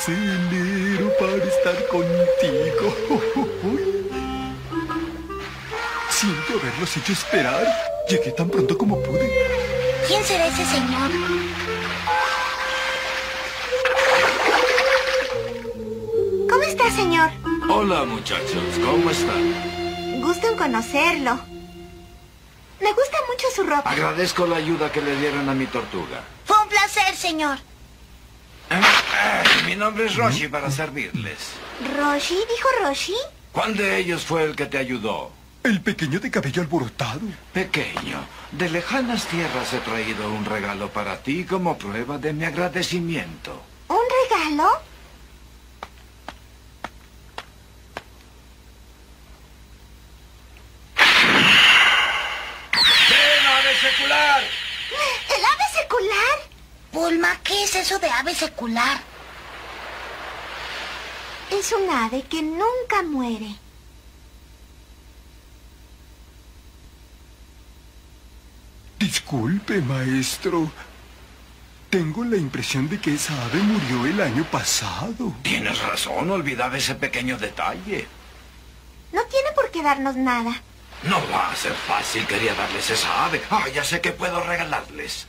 Acelero para estar contigo. Siento haberlos hecho esperar. Llegué tan pronto como pude. ¿Quién será ese señor? ¿Cómo está, señor? Hola muchachos, ¿cómo están? Gusto en conocerlo. Me gusta mucho su ropa. Agradezco la ayuda que le dieron a mi tortuga. Fue un placer, señor. Mi nombre es Roshi para servirles. ¿Roshi? ¿Dijo Roshi? ¿Cuál de ellos fue el que te ayudó? El pequeño de cabello alborotado. Pequeño, de lejanas tierras he traído un regalo para ti como prueba de mi agradecimiento. ¿Un regalo? ¡Ven, ave secular! ¿El ave secular? Bulma, ¿qué es eso de ave secular? Es un ave que nunca muere. Disculpe, maestro. Tengo la impresión de que esa ave murió el año pasado. Tienes razón, olvidaba ese pequeño detalle. No tiene por qué darnos nada. No va a ser fácil, quería darles esa ave. Ah, ya sé que puedo regalarles.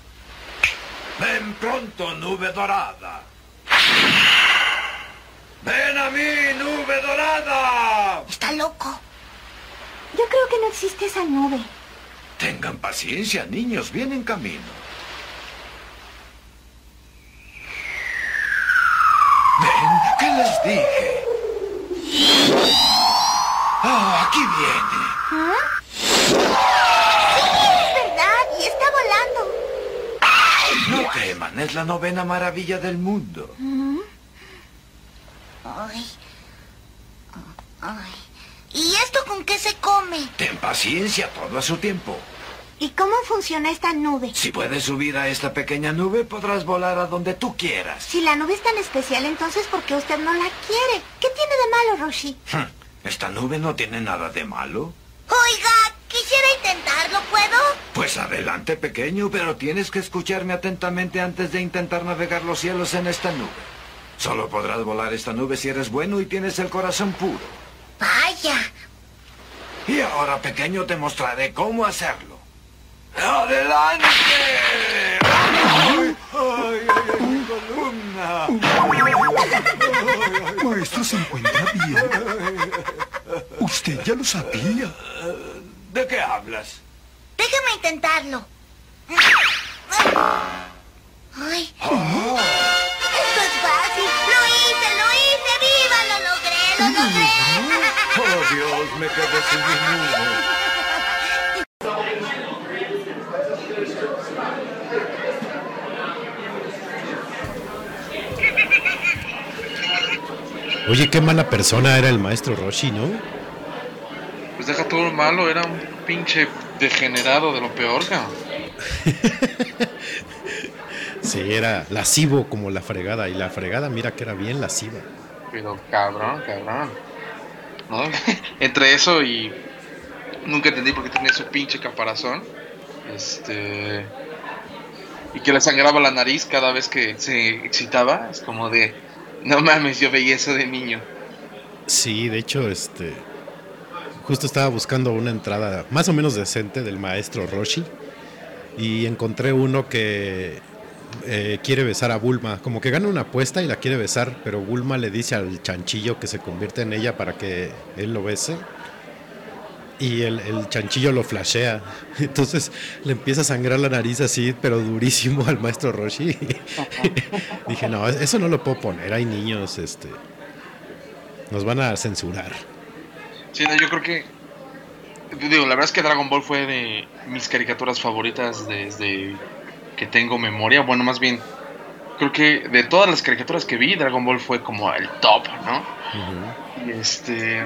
Ven pronto, nube dorada. Ven a mí, nube dorada. Está loco. Yo creo que no existe esa nube. Tengan paciencia, niños, viene en camino. Ven, ¿qué les dije? Ah, aquí viene. ¿Ah? Sí, es verdad, y está volando. No teman, es la novena maravilla del mundo. Ay. Ay. ¿Y esto con qué se come? Ten paciencia, todo a su tiempo. ¿Y cómo funciona esta nube? Si puedes subir a esta pequeña nube, podrás volar a donde tú quieras. Si la nube es tan especial, entonces ¿por qué usted no la quiere? ¿Qué tiene de malo, Roshi? ¿Esta nube no tiene nada de malo? Oiga, quisiera intentarlo, ¿puedo? Pues adelante, pequeño, pero tienes que escucharme atentamente antes de intentar navegar los cielos en esta nube. Solo podrás volar esta nube si eres bueno y tienes el corazón puro. Vaya. Y ahora, pequeño, te mostraré cómo hacerlo. ¡Adelante! ¡Ay, ay, ay, mi columna! Maestro, ¿se encuentra bien? Usted ya lo sabía. ¿De qué hablas? Déjeme intentarlo. Ay. Esto Lo hice, lo hice. ¡Viva! Lo logré, lo logré. ¡Oh, Dios! Me quedé sin nube. Oye, qué mala persona era el maestro Roshi, ¿no? Pues deja todo lo malo, era un pinche degenerado de lo peor, cabrón. Sí, era lascivo como la fregada. Y la fregada, mira que era bien lasciva. Pero cabrón, cabrón. ¿No? Entre eso y. Nunca entendí por qué tenía su pinche caparazón. Este. Y que le sangraba la nariz cada vez que se excitaba. Es como de. No mames, yo veía eso de niño. Sí, de hecho, este. Justo estaba buscando una entrada más o menos decente del maestro Roshi. Y encontré uno que eh, quiere besar a Bulma. Como que gana una apuesta y la quiere besar, pero Bulma le dice al chanchillo que se convierte en ella para que él lo bese. Y el, chanchillo lo flashea. Entonces le empieza a sangrar la nariz así, pero durísimo al maestro Roshi. Dije, no, eso no lo puedo poner. Hay niños, este. Nos van a censurar. Sí, no, yo creo que. Digo, la verdad es que Dragon Ball fue de mis caricaturas favoritas desde que tengo memoria. Bueno, más bien, creo que de todas las caricaturas que vi, Dragon Ball fue como el top, ¿no? Y este.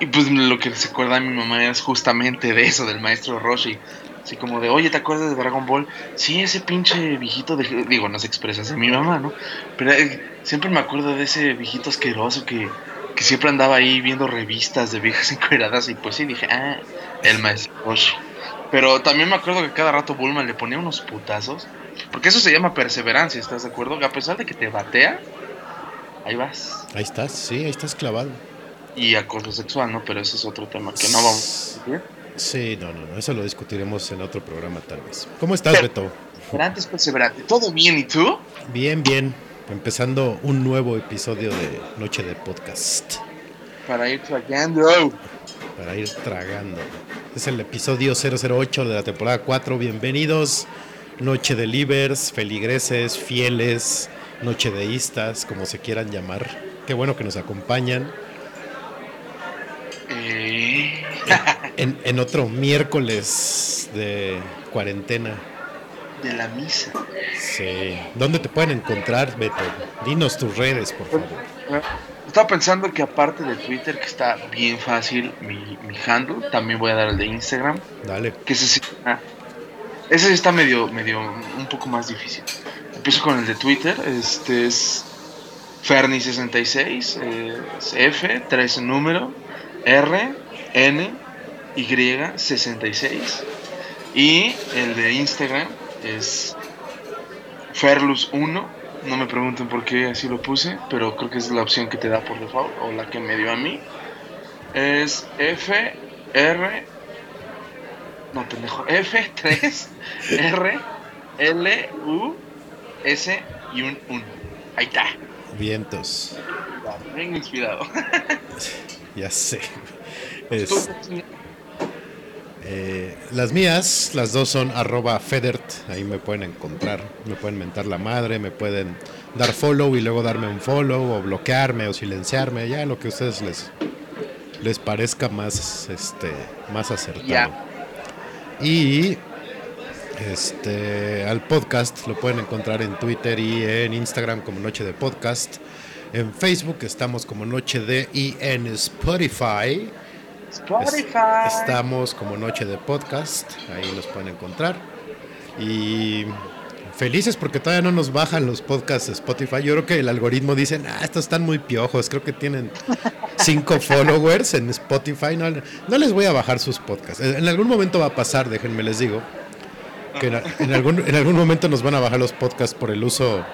Y pues lo que se acuerda mi mamá es justamente de eso, del maestro Roshi. Así como de, oye, ¿te acuerdas de Dragon Ball? Sí, ese pinche viejito de... Digo, no se expresa así mi mamá, ¿no? Pero eh, siempre me acuerdo de ese viejito asqueroso que, que siempre andaba ahí viendo revistas de viejas encueradas y pues sí, dije, ah, el maestro Roshi. Pero también me acuerdo que cada rato Bulma le ponía unos putazos. Porque eso se llama perseverancia, ¿estás de acuerdo? Que a pesar de que te batea, ahí vas. Ahí estás, sí, ahí estás clavado. Y acoso sexual, ¿no? Pero ese es otro tema que no vamos a discutir. Sí, no, no, no, eso lo discutiremos en otro programa tal vez. ¿Cómo estás, Beto? Perseverante es perseverante. ¿Todo bien y tú? Bien, bien. Empezando un nuevo episodio de Noche de Podcast. Para ir tragando. Para ir tragando. Es el episodio 008 de la temporada 4. Bienvenidos. Noche de livers, feligreses, fieles, noche deístas, como se quieran llamar. Qué bueno que nos acompañan. Eh, En, en otro miércoles de cuarentena. de la misa. Sí. ¿Dónde te pueden encontrar, Beto? Dinos tus redes, por favor. Estaba pensando que aparte de Twitter, que está bien fácil mi, mi handle, también voy a dar el de Instagram. Dale. Que ese sí, ah, ese está medio, medio, un poco más difícil. Empiezo con el de Twitter, este es Ferni66, eh, es F, 3 en número, R, N, Y66. Y el de Instagram es Ferlus1. No me pregunten por qué así lo puse, pero creo que es la opción que te da por default, o la que me dio a mí. Es F, R, no, pendejo. F, 3, R, L, U, S y un 1. Ahí está. Vientos. Bien inspirado. Ya sé. Es- eh, las mías, las dos son arroba Federt, ahí me pueden encontrar, me pueden mentar la madre, me pueden dar follow y luego darme un follow o bloquearme o silenciarme, ya lo que a ustedes les, les parezca más, este, más acertado. Y este, al podcast lo pueden encontrar en Twitter y en Instagram como Noche de Podcast. En Facebook estamos como Noche de y en Spotify. Es- Spotify. estamos como Noche de Podcast, ahí los pueden encontrar. Y felices porque todavía no nos bajan los podcasts de Spotify. Yo creo que el algoritmo dice, ah, estos están muy piojos, creo que tienen cinco followers en Spotify. No, no les voy a bajar sus podcasts. En en algún momento va a pasar, déjenme les digo, que en, en algún, en algún momento nos van a bajar los podcasts por el uso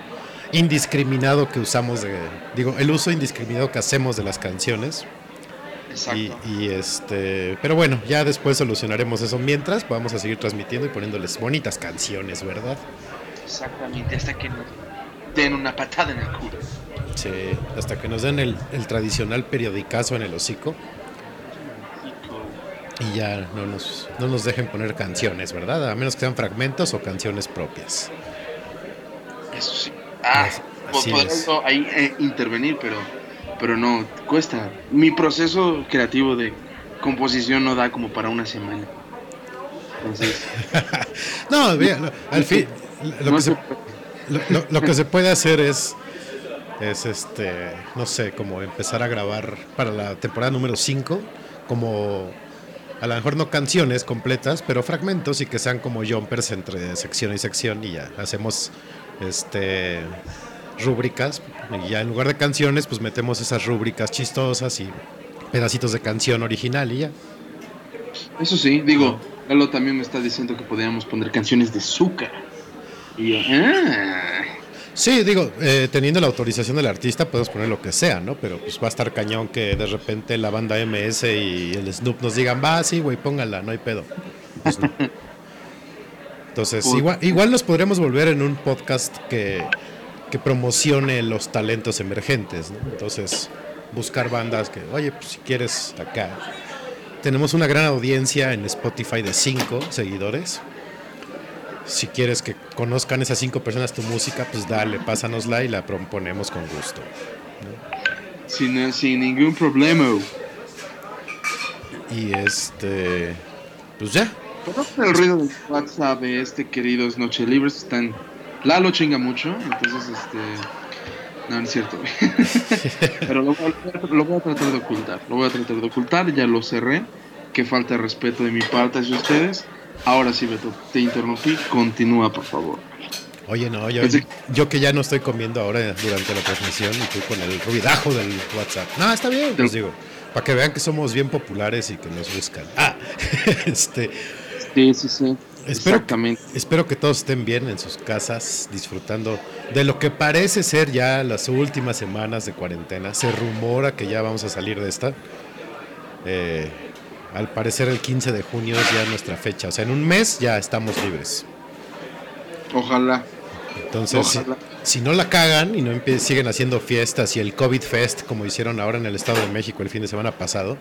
indiscriminado que usamos de, digo, el uso indiscriminado que hacemos de las canciones. Exacto. Y, y, este, pero bueno, ya después solucionaremos eso. Mientras vamos a seguir transmitiendo y poniéndoles bonitas canciones, ¿verdad? Exactamente, hasta que nos den una patada en el culo. Sí, hasta que nos den el, el tradicional periodicazo en el hocico y ya no nos, no nos dejen poner canciones, ¿verdad? A menos que sean fragmentos o canciones propias. Eso sí. Ah, Así- po- así podría es. yo ahí eh, intervenir, pero, pero no, cuesta. Mi proceso creativo de composición no da como para una semana. Entonces, No, mira, lo- al fin, lo, no que se, lo que se puede hacer es, es este, no sé, como empezar a grabar para la temporada número 5, como a lo mejor no canciones completas, pero fragmentos y que sean como jumpers entre sección y sección y ya hacemos este rúbricas y ya en lugar de canciones pues metemos esas rúbricas chistosas y pedacitos de canción original y ya. Eso sí, digo, Lalo también me está diciendo que podríamos poner canciones de Zuka. Y yo, ah, Sí, digo, eh, teniendo la autorización del artista podemos poner lo que sea, ¿no? Pero pues va a estar cañón que de repente la banda MS y el Snoop nos digan, va, sí, güey, póngala, no hay pedo. Pues no. Entonces, igual, igual nos podremos volver en un podcast que, que promocione los talentos emergentes, ¿no? Entonces, buscar bandas que, oye, pues si quieres acá. Tenemos una gran audiencia en Spotify de cinco seguidores. Si quieres que conozcan esas cinco personas tu música, pues dale, pásanosla y la proponemos con gusto. Sin, sin ningún problema. Y este, pues ya. El ruido del WhatsApp de este queridos Noche Libres están. Lalo chinga mucho, entonces este. No, no es cierto. Pero lo, voy a- lo voy a tratar de ocultar. Lo voy a tratar de ocultar, ya lo cerré. Que falta de respeto de mi parte hacia ustedes. Ahora sí, Beto, te interrumpí. Continúa, por favor. Oye, no, yo, Pensé- yo que ya no estoy comiendo ahora durante la transmisión y tú con el ruidajo del WhatsApp. No, está bien, les digo. Para que vean que somos bien populares y que nos buscan. Ah, este, Sí, sí, sí. Espero, Exactamente. espero que todos estén bien en sus casas, disfrutando de lo que parece ser ya las últimas semanas de cuarentena. Se rumora que ya vamos a salir de esta. Eh, al parecer el 15 de junio es ya nuestra fecha. O sea, en un mes ya estamos libres. Ojalá. Entonces, si, Ojalá. si no la cagan y no siguen haciendo fiestas y el COVID Fest como hicieron ahora en el Estado de México el fin de semana pasado,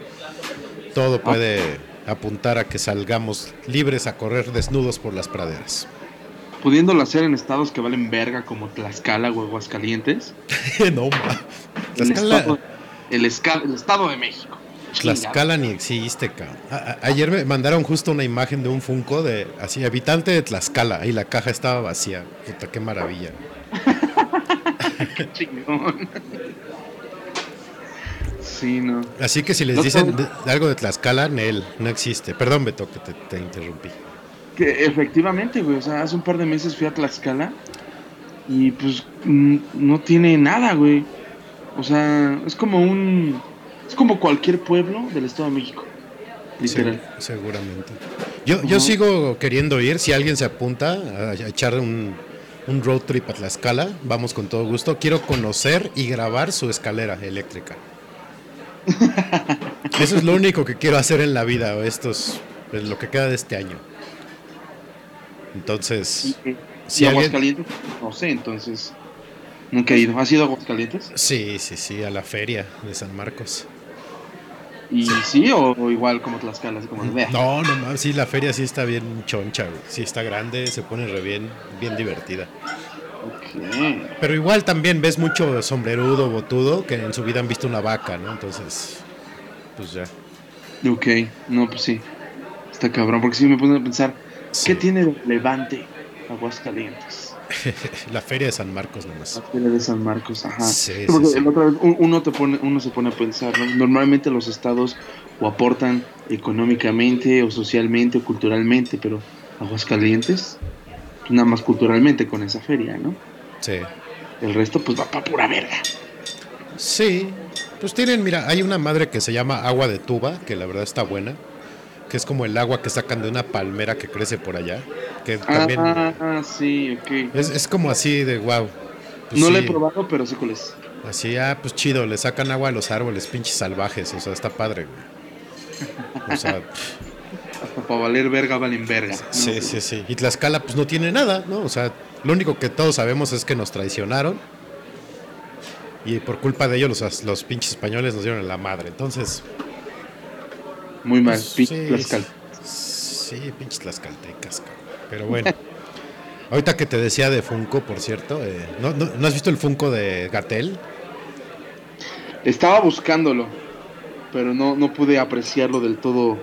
todo puede apuntar a que salgamos libres a correr desnudos por las praderas. Pudiéndolo hacer en estados que valen verga como Tlaxcala o Aguascalientes. no, ma. El Tlaxcala, estado, el, esca- el estado de México. Tlaxcala ni existe, cabrón. Ayer me mandaron justo una imagen de un Funko de así, habitante de Tlaxcala, y la caja estaba vacía. Puta, qué maravilla. Qué chingón. Sí, no. Así que si les No dicen algo de Tlaxcala, Nel, no existe. Perdón, Beto, que te, te interrumpí. Que efectivamente, güey. O sea, hace un par de meses fui a Tlaxcala y pues no tiene nada, güey. O sea, es como un. Es como cualquier pueblo del Estado de México. Literal. Sí, seguramente. Yo, yo sigo queriendo ir. Si alguien se apunta a, a echar un, un road trip a Tlaxcala, vamos con todo gusto. Quiero conocer y grabar su escalera eléctrica. Eso es lo único que quiero hacer en la vida, o estos, en lo que queda de este año. Entonces, si alguien- Aguascalientes, no sé, entonces. Nunca he ido. ¿Has ido a Aguascalientes? sí, sí, sí, a la feria de San Marcos. ¿Y sí, o, o igual como Tlaxcala? Así como? No, no mames, sí, la feria sí está bien choncha, güey. Sí está grande, se pone re bien, bien divertida. Ok. Pero igual también ves mucho sombrerudo, botudo, que en su vida han visto una vaca, ¿no? Entonces, pues ya. Ok, no, pues sí. Está cabrón, porque sí me puse a pensar, Sí. ¿qué tiene de relevante Aguascalientes? La feria de San Marcos nomás. La feria de San Marcos, ajá. Sí, Porque sí. otra vez un- uno, te pone, uno se pone a pensar, ¿no? Normalmente los estados o aportan económicamente o socialmente o culturalmente, pero Aguascalientes, nada más culturalmente con esa feria, ¿no? Sí. El resto pues va para pura verga. Sí. Pues tienen, mira, hay una madre que se llama agua de tuba, que la verdad está buena. Que es como el agua que sacan de una palmera que crece por allá. Que también Ah, sí, ok. es, es como así de wow. no lo he probado, pero sé cuál es. Así, ah, pues chido, le sacan agua a los árboles, pinches salvajes, o sea, está padre, güey. O sea, para valer verga valen verga. ¿no? sí, sí, sí. Y Tlaxcala, pues no tiene nada, ¿no? O sea, lo único que todos sabemos es que nos traicionaron. Y por culpa de ellos, los, los pinches españoles nos dieron la madre. Entonces, Muy mal, pues, pinche sí, Tlaxcala. sí, pinches tlaxcaltecas, cabrón. Pero bueno. Ahorita que te decía de Funko, por cierto, eh, ¿no, no, no has visto el Funko de Gatel? Estaba buscándolo, pero no, no pude apreciarlo del todo.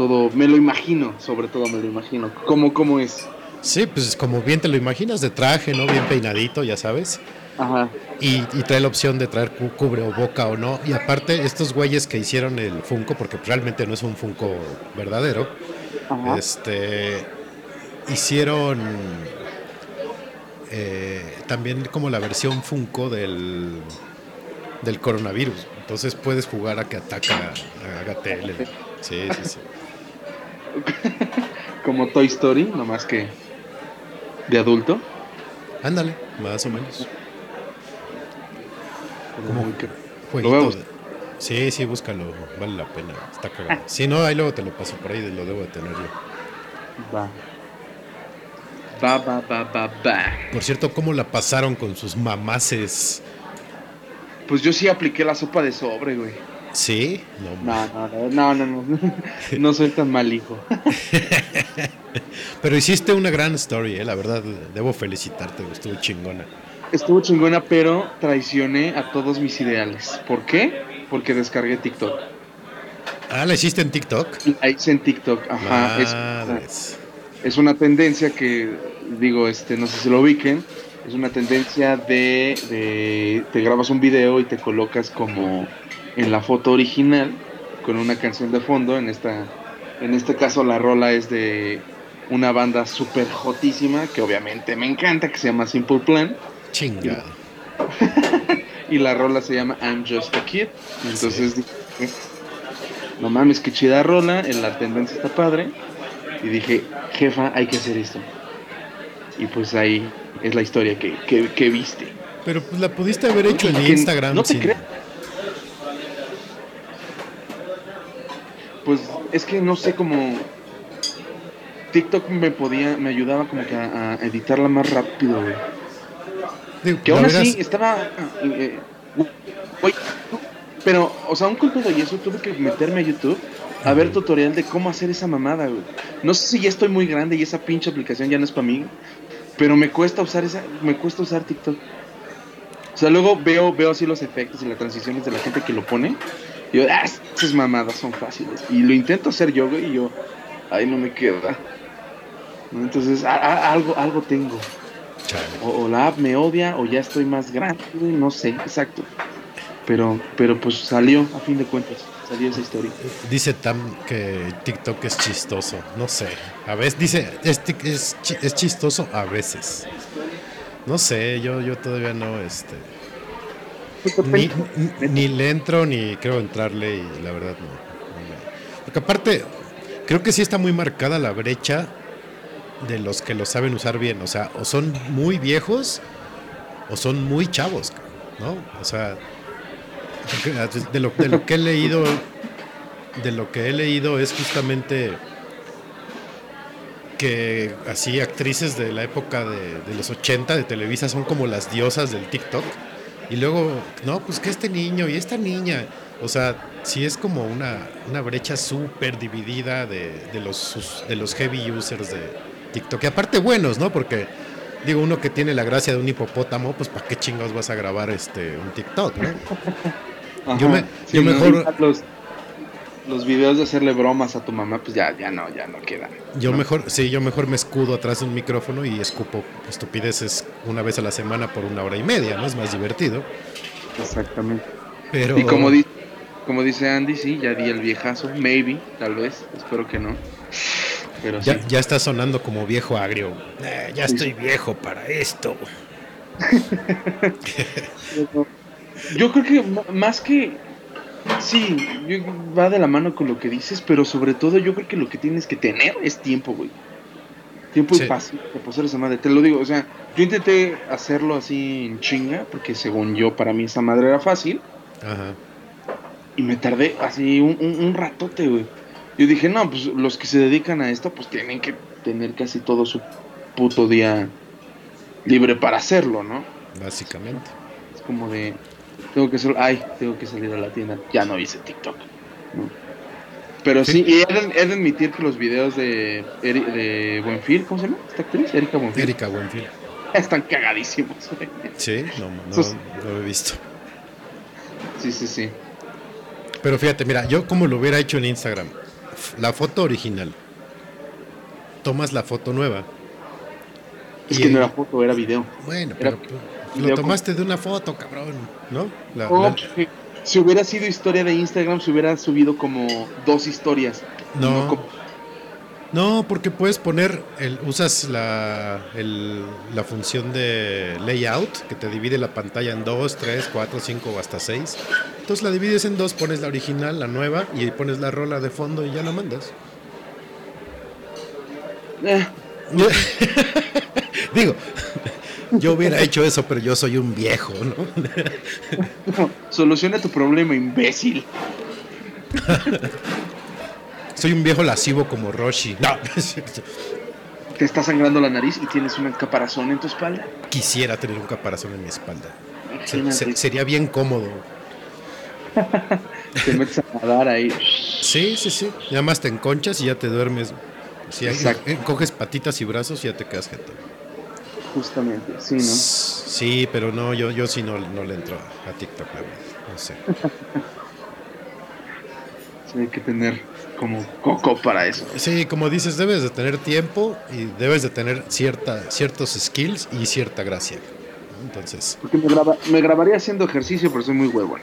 Todo, me lo imagino, sobre todo me lo imagino. ¿Cómo, cómo es? Sí, pues como bien te lo imaginas, de traje, ¿no? Bien peinadito, ya sabes. Ajá. Y, y trae la opción de traer cu- cubre o boca o no. Y aparte, estos güeyes que hicieron el Funko, porque realmente no es un Funko verdadero, Ajá. este hicieron eh, también como la versión Funko del, del coronavirus. Entonces puedes jugar a que ataca a Gatel. Sí, sí, sí. Como Toy Story, nomás que de adulto. Ándale, más o menos. Como Jueguito Lo de- Sí, sí, búscalo, vale la pena, está cagado. Si no, ahí luego te lo paso por ahí, lo debo de tener yo. Va. Va, va, va, va, va. Por cierto, ¿cómo la pasaron con sus mamaces? Pues yo sí apliqué la sopa de sobre, güey. ¿Sí? No, No, no, no, no, no. No soy tan mal hijo. Pero hiciste una gran story, eh, la verdad, debo felicitarte, estuvo chingona. Estuvo chingona, pero traicioné a todos mis ideales. ¿Por qué? Porque descargué TikTok. Ah, ¿la hiciste en TikTok? La hice en TikTok, ajá. Es, es una tendencia que, digo, este, no sé si lo ubiquen. Es una tendencia de, de te grabas un video y te colocas como en la foto original con una canción de fondo. En esta, en este caso la rola es de una banda súper jotísima que obviamente me encanta, que se llama Simple Plan. Chingado. Y la rola se llama I'm Just a Kid. Entonces dije, no mames, qué chida rola, en la tendencia está padre. Y dije, jefa, hay que hacer esto. Y pues ahí es la historia que, que, que viste. Pero pues la pudiste haber hecho en Instagram. No te sin- creas. Pues es que no sé cómo. TikTok me podía, me ayudaba como que a, a editarla más rápido, güey. Digo, Que aún así estaba. eh, güey, pero, o sea, aún con todo y eso tuve que meterme a YouTube a ver tutorial de cómo hacer esa mamada, güey. No sé si ya estoy muy grande y esa pinche aplicación ya no es para mí, pero me cuesta usar esa, me cuesta usar TikTok. O sea, luego veo, veo así los efectos y las transiciones de la gente que lo pone. Yo, ah, esas mamadas son fáciles. Y lo intento hacer yo, güey, y yo, ay, no me queda. ¿No? Entonces, a- a- algo, algo tengo. O, o la app me odia o ya estoy más grande, güey, no sé, exacto. Pero, pero pues salió, a fin de cuentas, salió esa historia. Dice Tam que TikTok es chistoso. No sé. A veces dice, es, es, es chistoso a veces. No sé, yo, yo todavía no, este. Ni, ni- le entro ni creo entrarle y la verdad no. Porque aparte, creo que sí está muy marcada la brecha de los que lo saben usar bien. O sea, o son muy viejos o son muy chavos, ¿no? O sea, de lo, de lo que he leído, de lo que he leído es justamente que así actrices de la época de, de los 80 de Televisa son como las diosas del TikTok. Y luego, no, pues que este niño y esta niña. O sea, sí es como una, una brecha súper dividida de, de los, de los heavy users de TikTok. Y aparte buenos, ¿no? Porque, digo, uno que tiene la gracia de un hipopótamo, pues ¿para qué chingados vas a grabar este un TikTok, no? Yo me- yo ¿no? mejor- Los, los videos de hacerle bromas a tu mamá, pues ya, ya no, ya no quedan. Yo ¿no? mejor, sí, yo mejor me escudo atrás de un micrófono y escupo estupideces una vez a la semana por una hora y media, ¿no? Es más divertido. Exactamente. Pero Y como, di- como dice Andy, sí, ya di el viejazo, maybe, tal vez, espero que no. Pero sí. ya, ya está sonando como viejo agrio. Eh, ya estoy viejo para esto. Yo creo que más que. Sí, yo- va de la mano con lo que dices, pero sobre todo yo creo que lo que tienes que tener es tiempo, güey. Tiempo Sí. y paciencia para hacer esa madre. Te lo digo, o sea, yo intenté hacerlo así en chinga, porque según yo, para mí esa madre era fácil, Ajá. y me tardé así un, un, un ratote, güey. Yo dije, no, pues los que se dedican a esto, pues tienen que tener casi todo su puto día libre para hacerlo, ¿no? Básicamente. Es como de, tengo que hacer, ay, tengo que salir a la tienda, ya no hice TikTok. ¿no? Pero sí, Sí. y he de, he de admitir que los videos de, Eri- de Buenfil, ¿cómo se llama esta actriz? Erika Buenfil. Erika Buenfil. Están cagadísimos. Sí, no, no, lo he visto. Sí, sí, sí. Pero fíjate, mira, yo como lo hubiera hecho en Instagram, la foto original, tomas la foto nueva. Es y- que no era foto, era video. Bueno, Era pero pues, video lo con- tomaste de una foto, cabrón, ¿no? La- Oh, la- si hubiera sido historia de Instagram, se hubiera subido como dos historias. No. como- No, porque puedes poner, el, usas la, el- la función de layout que te divide la pantalla en dos, tres, cuatro, cinco o hasta seis. Entonces la divides en dos, pones la original, la nueva y pones la rola de fondo y ya la mandas. Eh, Digo, Yo hubiera hecho eso, pero yo soy un viejo, ¿no? Soluciona tu problema, imbécil. Soy un viejo lascivo como Roshi. No, Te está sangrando la nariz y tienes un caparazón en tu espalda. quisiera tener un caparazón en mi espalda. Se- Imagínate. se- sería bien cómodo. Te metes a nadar ahí. Sí, sí, sí. Y además te enconchas y ya te duermes. Si Exacto. coges patitas y brazos y ya te quedas jetón. Justamente, sí, ¿no? Sí, pero no, yo, yo sí no, no le entro a, TikTok, la verdad. No sé. Sí, hay que tener como coco para eso. Sí, como dices, debes de tener tiempo y debes de tener cierta, ciertos skills y cierta gracia. Entonces, Porque me, graba- me grabaría haciendo ejercicio, pero soy muy huevón.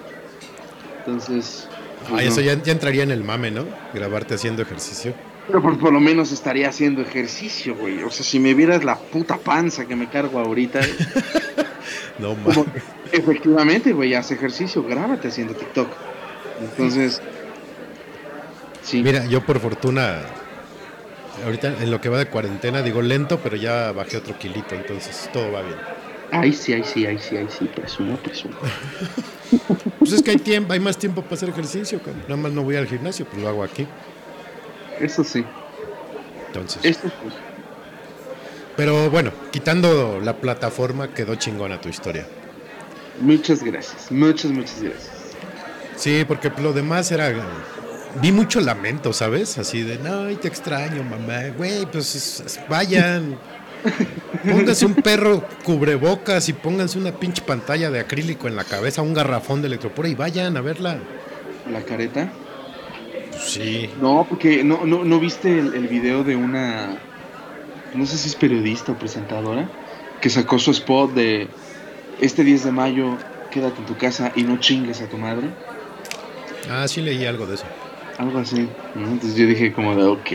Entonces. pues ah, no. eso ya, ya entraría en el mame, ¿no? Grabarte haciendo ejercicio. Pero por, por lo menos estaría haciendo ejercicio, güey. O sea, si me vieras la puta panza que me cargo ahorita. No mames. efectivamente, güey, haz ejercicio, grábate haciendo TikTok. Entonces. Sí. Mira, yo por fortuna, ahorita en lo que va de cuarentena, digo lento, pero ya bajé otro kilito, entonces todo va bien. Ay, sí, ay, sí, ay, sí, ay, sí. Presumo, presumo. Pues es que hay tiempo, hay más tiempo para hacer ejercicio, cabrón. nada más no voy al gimnasio, pues lo hago aquí. Eso sí. Entonces. Esto sí. Pero bueno, quitando la plataforma, quedó chingona tu historia. Muchas gracias. Muchas, muchas gracias. Sí, porque lo demás era. Vi mucho lamento, ¿sabes? Así de, no, te extraño, mamá. Güey, pues es- es- vayan. Pónganse un perro cubrebocas y pónganse una pinche pantalla de acrílico en la cabeza, un garrafón de electropora y vayan a verla. La careta. Sí. No, porque no, no, no viste el, el video de una, no sé si es periodista o presentadora, que sacó su spot de este 10 de mayo, quédate en tu casa y no chingues a tu madre. Ah, sí leí algo de eso. Algo así. ¿no? Entonces yo dije como de, ok,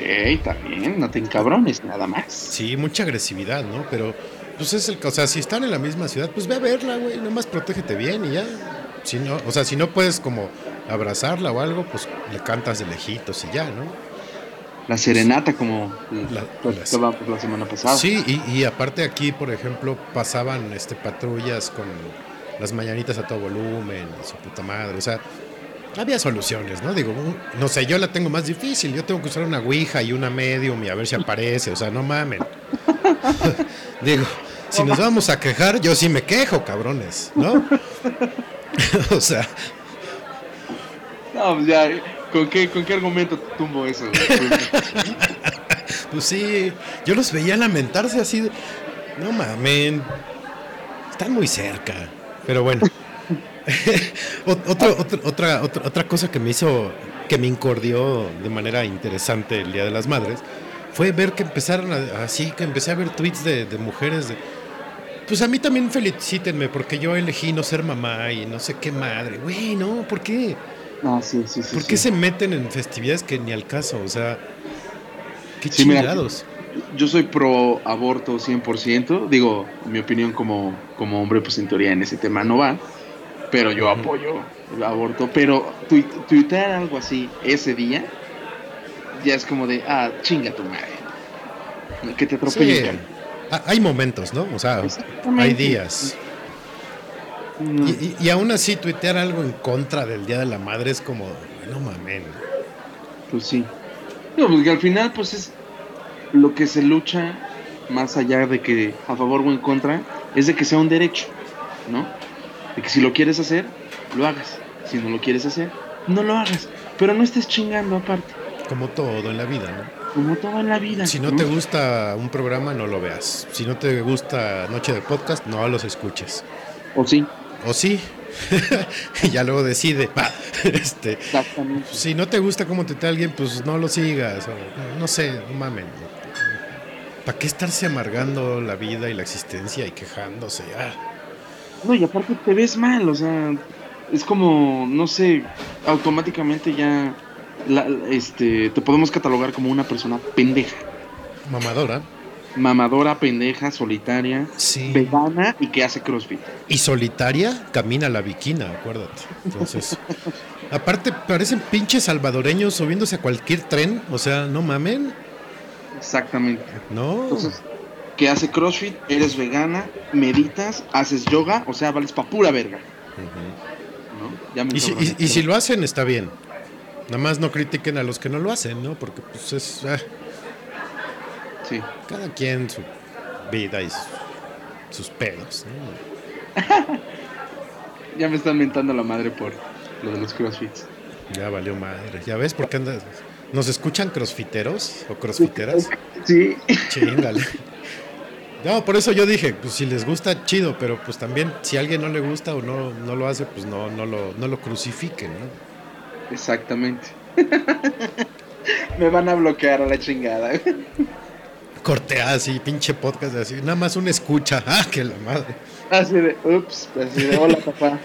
bien, no te encabrones, nada más. Sí, mucha agresividad, ¿no? Pero, pues es el. O sea, si están en la misma ciudad, pues ve a verla, güey. Nomás protégete bien y ya. Si no, o sea, si no puedes como abrazarla o algo, pues le cantas de lejitos y ya, ¿no? La serenata como La- platicábamos la semana pasada. Sí, y, y aparte aquí, por ejemplo, pasaban este patrullas con las mañanitas a todo volumen, y su puta madre, o sea, había soluciones, ¿no? Digo, no sé, yo la tengo más difícil, yo tengo que usar una ouija y una medium y a ver si aparece, o sea, no mamen. Digo, si nos vamos a quejar, yo sí me quejo, cabrones, ¿no? o sea, No, pues ya, ¿con qué, ¿con qué argumento tumbo eso? Pues sí, yo los veía lamentarse así de, no mamen, están muy cerca, pero bueno. Ot- otro- otro- otra, otra, otra cosa que me hizo, que me incordió de manera interesante el Día de las Madres, fue ver que empezaron a- así, que empecé a ver tweets de, de mujeres de, pues a mí también felicítenme porque yo elegí no ser mamá y no sé qué madre, güey, no, ¿por qué? Ah, sí, sí, sí. ¿Por sí. qué se meten en festividades que ni al caso? O sea, qué Sí, mira, chingados. Yo soy pro aborto 100%. Digo, mi opinión como, como hombre, pues en teoría en ese tema no va. Pero yo apoyo el aborto. Pero tui- tuitear algo así ese día, ya es como de, ah, chinga tu madre. Que te atropellen. Ah, Hay momentos, ¿no? O sea, hay días. No. Y, y- y aún así tuitear algo en contra del Día de la Madre es como, no mamen. Pues sí. No, porque al final, pues es lo que se lucha, más allá de que a favor o en contra, es de que sea un derecho, ¿no? De que si lo quieres hacer, lo hagas. Si no lo quieres hacer, no lo hagas. Pero no estés chingando aparte, Como todo en la vida, ¿no? Como todo en la vida. Si no te gusta un programa, no lo veas. Si no te gusta Noche de Podcast, no los escuches. O sí, O sí. y ya luego decide. Este, exactamente. si no te gusta cómo te alguien, pues no lo sigas. o- no sé, no mamen. ¿Para qué estarse amargando la vida y la existencia y quejándose? Ah. No, y aparte te ves mal, o sea, es como, no sé, automáticamente ya la- este, te podemos catalogar como una persona pendeja. Mamadora. mamadora, pendeja, solitaria, Sí. vegana y que hace crossfit. Y solitaria camina la viquina, acuérdate. Entonces, aparte parecen pinches salvadoreños subiéndose a cualquier tren, o sea, no mamen, Exactamente. no. Entonces, que hace CrossFit, eres vegana, meditas, haces yoga, o sea, vales pa' pura verga. ¿no? Ya me Y si, encabroné. y- y si lo hacen, está bien. Nada más no critiquen a los que no lo hacen, ¿no? Porque pues es... ah, Sí. cada quien su vida y sus, sus pedos, ¿no? Ya me están mentando la madre por lo de los CrossFits. Ya valió madre. ¿Ya ves por qué andas? ¿Nos escuchan crossfiteros o crossfiteras? Sí. Chingale. No, por eso yo dije, pues si les gusta, chido, pero pues también si a alguien no le gusta o no, no lo hace, pues no, no, lo, no lo crucifiquen, ¿no? Exactamente. me van a bloquear a la chingada. Cortea así, pinche podcast así, nada más una escucha, ah, que la madre. Así de, ups, así de, hola papá.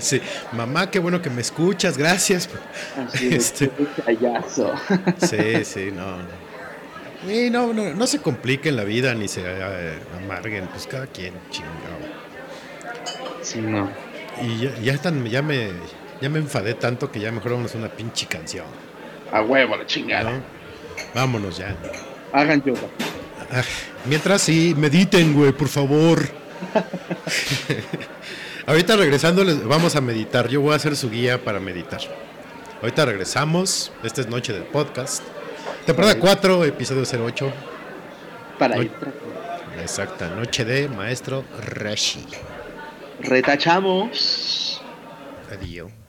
sí, mamá, qué bueno que me escuchas, gracias. Así de, Este. "Qué payaso. Sí, sí, no. no. Y no, no, no se compliquen la vida ni se eh, amarguen, pues cada quien chingado. Sí, no. Y ya, ya, están, ya, me, ya me enfadé tanto que ya mejor vámonos a una pinche canción. A huevo la chingada. ¿no? Vámonos ya. Hagan yoga. Ah, mientras sí, mediten, güey, por favor. Ahorita regresando les vamos a meditar. Yo voy a hacer su guía para meditar. Ahorita regresamos. Esta es Noche del Podcast. Temporada 4, episodio 08. Para Oye. ir Exacta, Noche de Maestro Rashi. Retachamos. Adiós.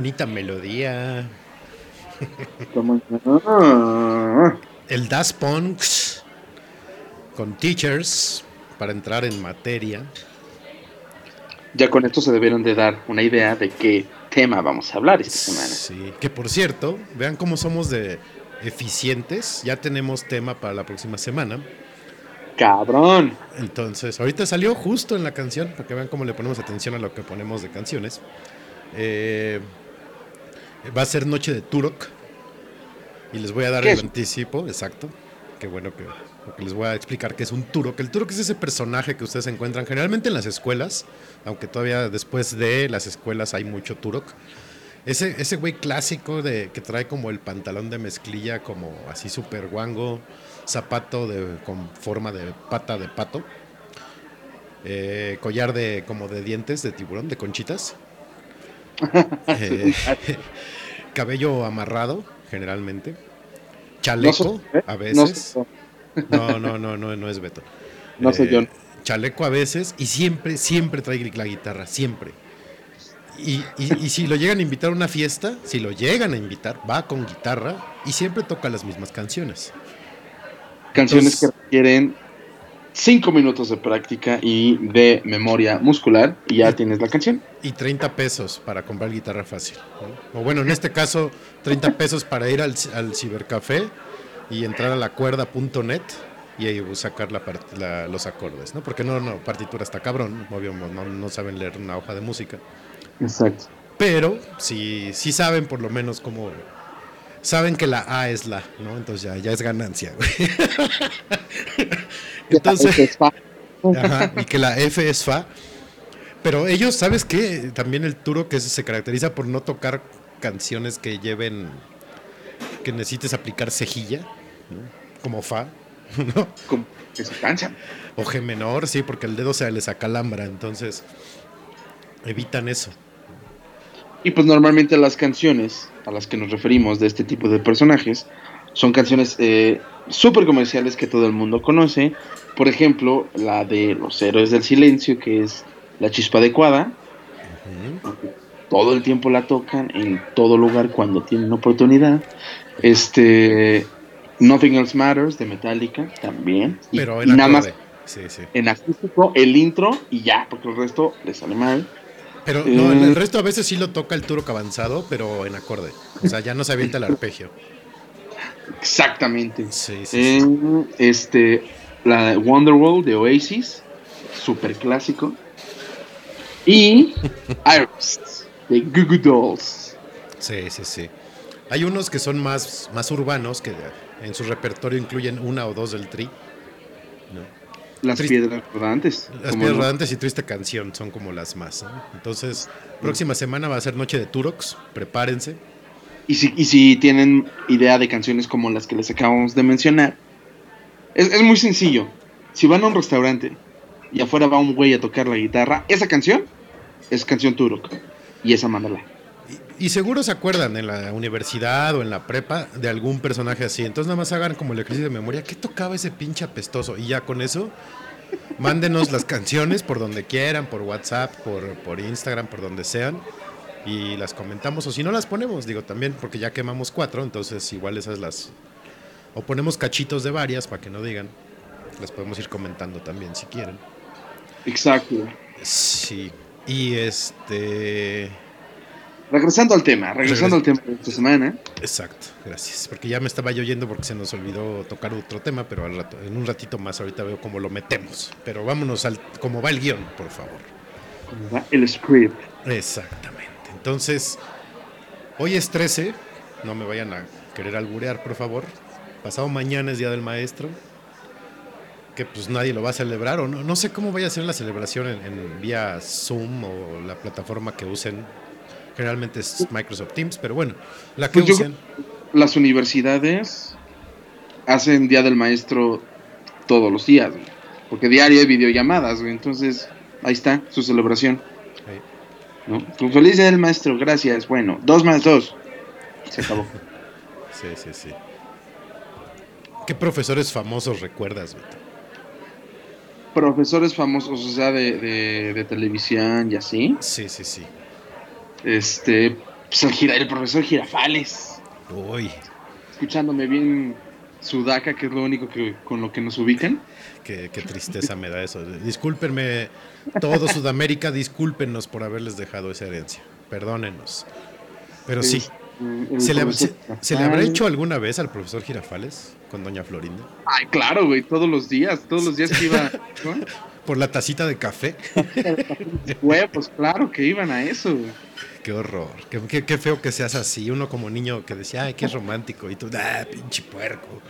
Bonita melodía. Como- Ah. El Das Punks con Teachers para entrar en materia. Ya con esto se debieron de dar una idea de qué tema vamos a hablar esta semana. Sí, que por cierto, vean cómo somos de eficientes. Ya tenemos tema para la próxima semana. cabrón. Entonces, ahorita salió justo en la canción, para que vean cómo le ponemos atención a lo que ponemos de canciones. Eh, va a ser Noche de Turok. Y les voy a dar ¿Qué el es? anticipo, exacto. Qué bueno que porque les voy a explicar qué es un Turok. El Turok es ese personaje que ustedes encuentran generalmente en las escuelas, aunque todavía después de las escuelas hay mucho Turok. Ese, ese güey clásico de, que trae como el pantalón de mezclilla, como así súper guango, zapato de, con forma de pata de pato, eh, collar de como de dientes de tiburón, de conchitas, eh, cabello amarrado generalmente, chaleco ¿eh? a veces. No, no, no, no, no es Beto. No soy yo. Chaleco a veces y siempre, siempre trae la guitarra, siempre. Y, y- y si lo llegan a invitar a una fiesta, si lo llegan a invitar, va con guitarra y siempre toca las mismas canciones. Canciones Entonces- que requieren 5 minutos de práctica y de memoria muscular y ya tienes la canción. Y 30 pesos para comprar guitarra fácil. ¿no? O bueno, en este caso, 30 pesos para ir al, al cibercafé y entrar a la cuerda.net y ahí sacar la part- la- los acordes, ¿no? Porque no, no, partitura está cabrón, obvio, no, no saben leer una hoja de música. Exacto. Pero si sí saben por lo menos cómo... Saben que la A es la, ¿no? Entonces ya, ya es ganancia, güey. Entonces... Ajá, y que la F es Fa. Pero ellos, ¿sabes qué? También el Turo que se caracteriza por no tocar canciones que lleven, que necesites aplicar cejilla, ¿no? como Fa, ¿no? Como que se cansan. O G menor, sí, porque el dedo se les acalambra, entonces evitan eso. Y pues normalmente las canciones a las que nos referimos de este tipo de personajes son canciones eh, súper comerciales que todo el mundo conoce. Por ejemplo, la de Los Héroes del Silencio, que es La Chispa Adecuada. Todo el tiempo la tocan, en todo lugar cuando tienen oportunidad. Este. Nothing Else Matters de Metallica también. Y- Pero y en nada más acorde. Sí, sí. en acústico, el intro y ya, porque el resto le sale mal. Pero no, el Eh, resto a veces sí lo toca el Turok avanzado, pero en acorde. O sea, ya no se avienta el arpegio. Exactamente. Sí, sí, sí. Eh, este, la Wonderwall de Oasis, super clásico. Y Iris de Goo Goo Dolls. Sí, sí, sí. Hay unos que son más, más urbanos, que en su repertorio incluyen una o dos del tri. ¿no? Las Triste. piedras rodantes. Las ¿cómo piedras no? rodantes y triste canción son como las más. Entonces, próxima semana va a ser Noche de Turox. Prepárense. Y si, y si tienen idea de canciones como las que les acabamos de mencionar, es, es muy sencillo. Si van a un restaurante y afuera va un güey a tocar la guitarra, esa canción es canción Turok. Y esa mándala. Y seguro se acuerdan en la universidad o en la prepa de algún personaje así. Entonces nada más hagan como el ejercicio de memoria. ¿Qué tocaba ese pinche apestoso? Y ya con eso, mándenos las canciones por donde quieran, por WhatsApp, por, por Instagram, por donde sean. Y las comentamos. O si no las ponemos, digo también, porque ya quemamos cuatro. Entonces igual esas las... O ponemos cachitos de varias para que no digan. Las podemos ir comentando también si quieren. Exacto. Sí. Y este... Regresando al tema, regresando al tema de esta semana. Exacto, gracias. Porque ya me estaba yo yendo porque se nos olvidó tocar otro tema, pero al rato, en un ratito más ahorita veo cómo lo metemos. Pero vámonos al cómo va el guion, por favor. ¿cómo va? El script. Exactamente. Entonces, hoy es 13, no me vayan a querer alburear, por favor. Pasado mañana es Día del Maestro, que pues nadie lo va a celebrar, o no, no sé cómo vaya a ser la celebración en, en vía Zoom o la plataforma que usen. Generalmente es Microsoft Teams, pero bueno, la que Pues yo-. Las universidades hacen Día del Maestro todos los días, güey. Porque diario hay videollamadas, güey. Entonces, ahí está su celebración. Ahí. ¿no? Pues, Feliz Día del Maestro, gracias. Bueno, dos más dos. Se acabó. Sí, sí, sí. ¿Qué profesores famosos recuerdas, Beto? Profesores famosos, o sea, de, de, de televisión y así. Sí, sí, sí. Este, pues el, gira- el profesor Girafales. Uy, Escuchándome bien sudaca, que es lo único que con lo que nos ubican. qué, qué tristeza me da eso. Discúlpenme, todo Sudamérica, discúlpenos por haberles dejado esa herencia. Perdónenos. Pero sí, el ¿Se le, profesor se- se le habrá hecho alguna vez al profesor Girafales con doña Florinda? Ay, claro, güey, todos los días, todos los días que iba. ¿no? Por la tacita de café. Huevos, claro que iban a eso, güey. Qué horror. Qué, qué- qué feo que seas así. Uno como niño que decía, ay, qué romántico. Y tú, ah, pinche puerco.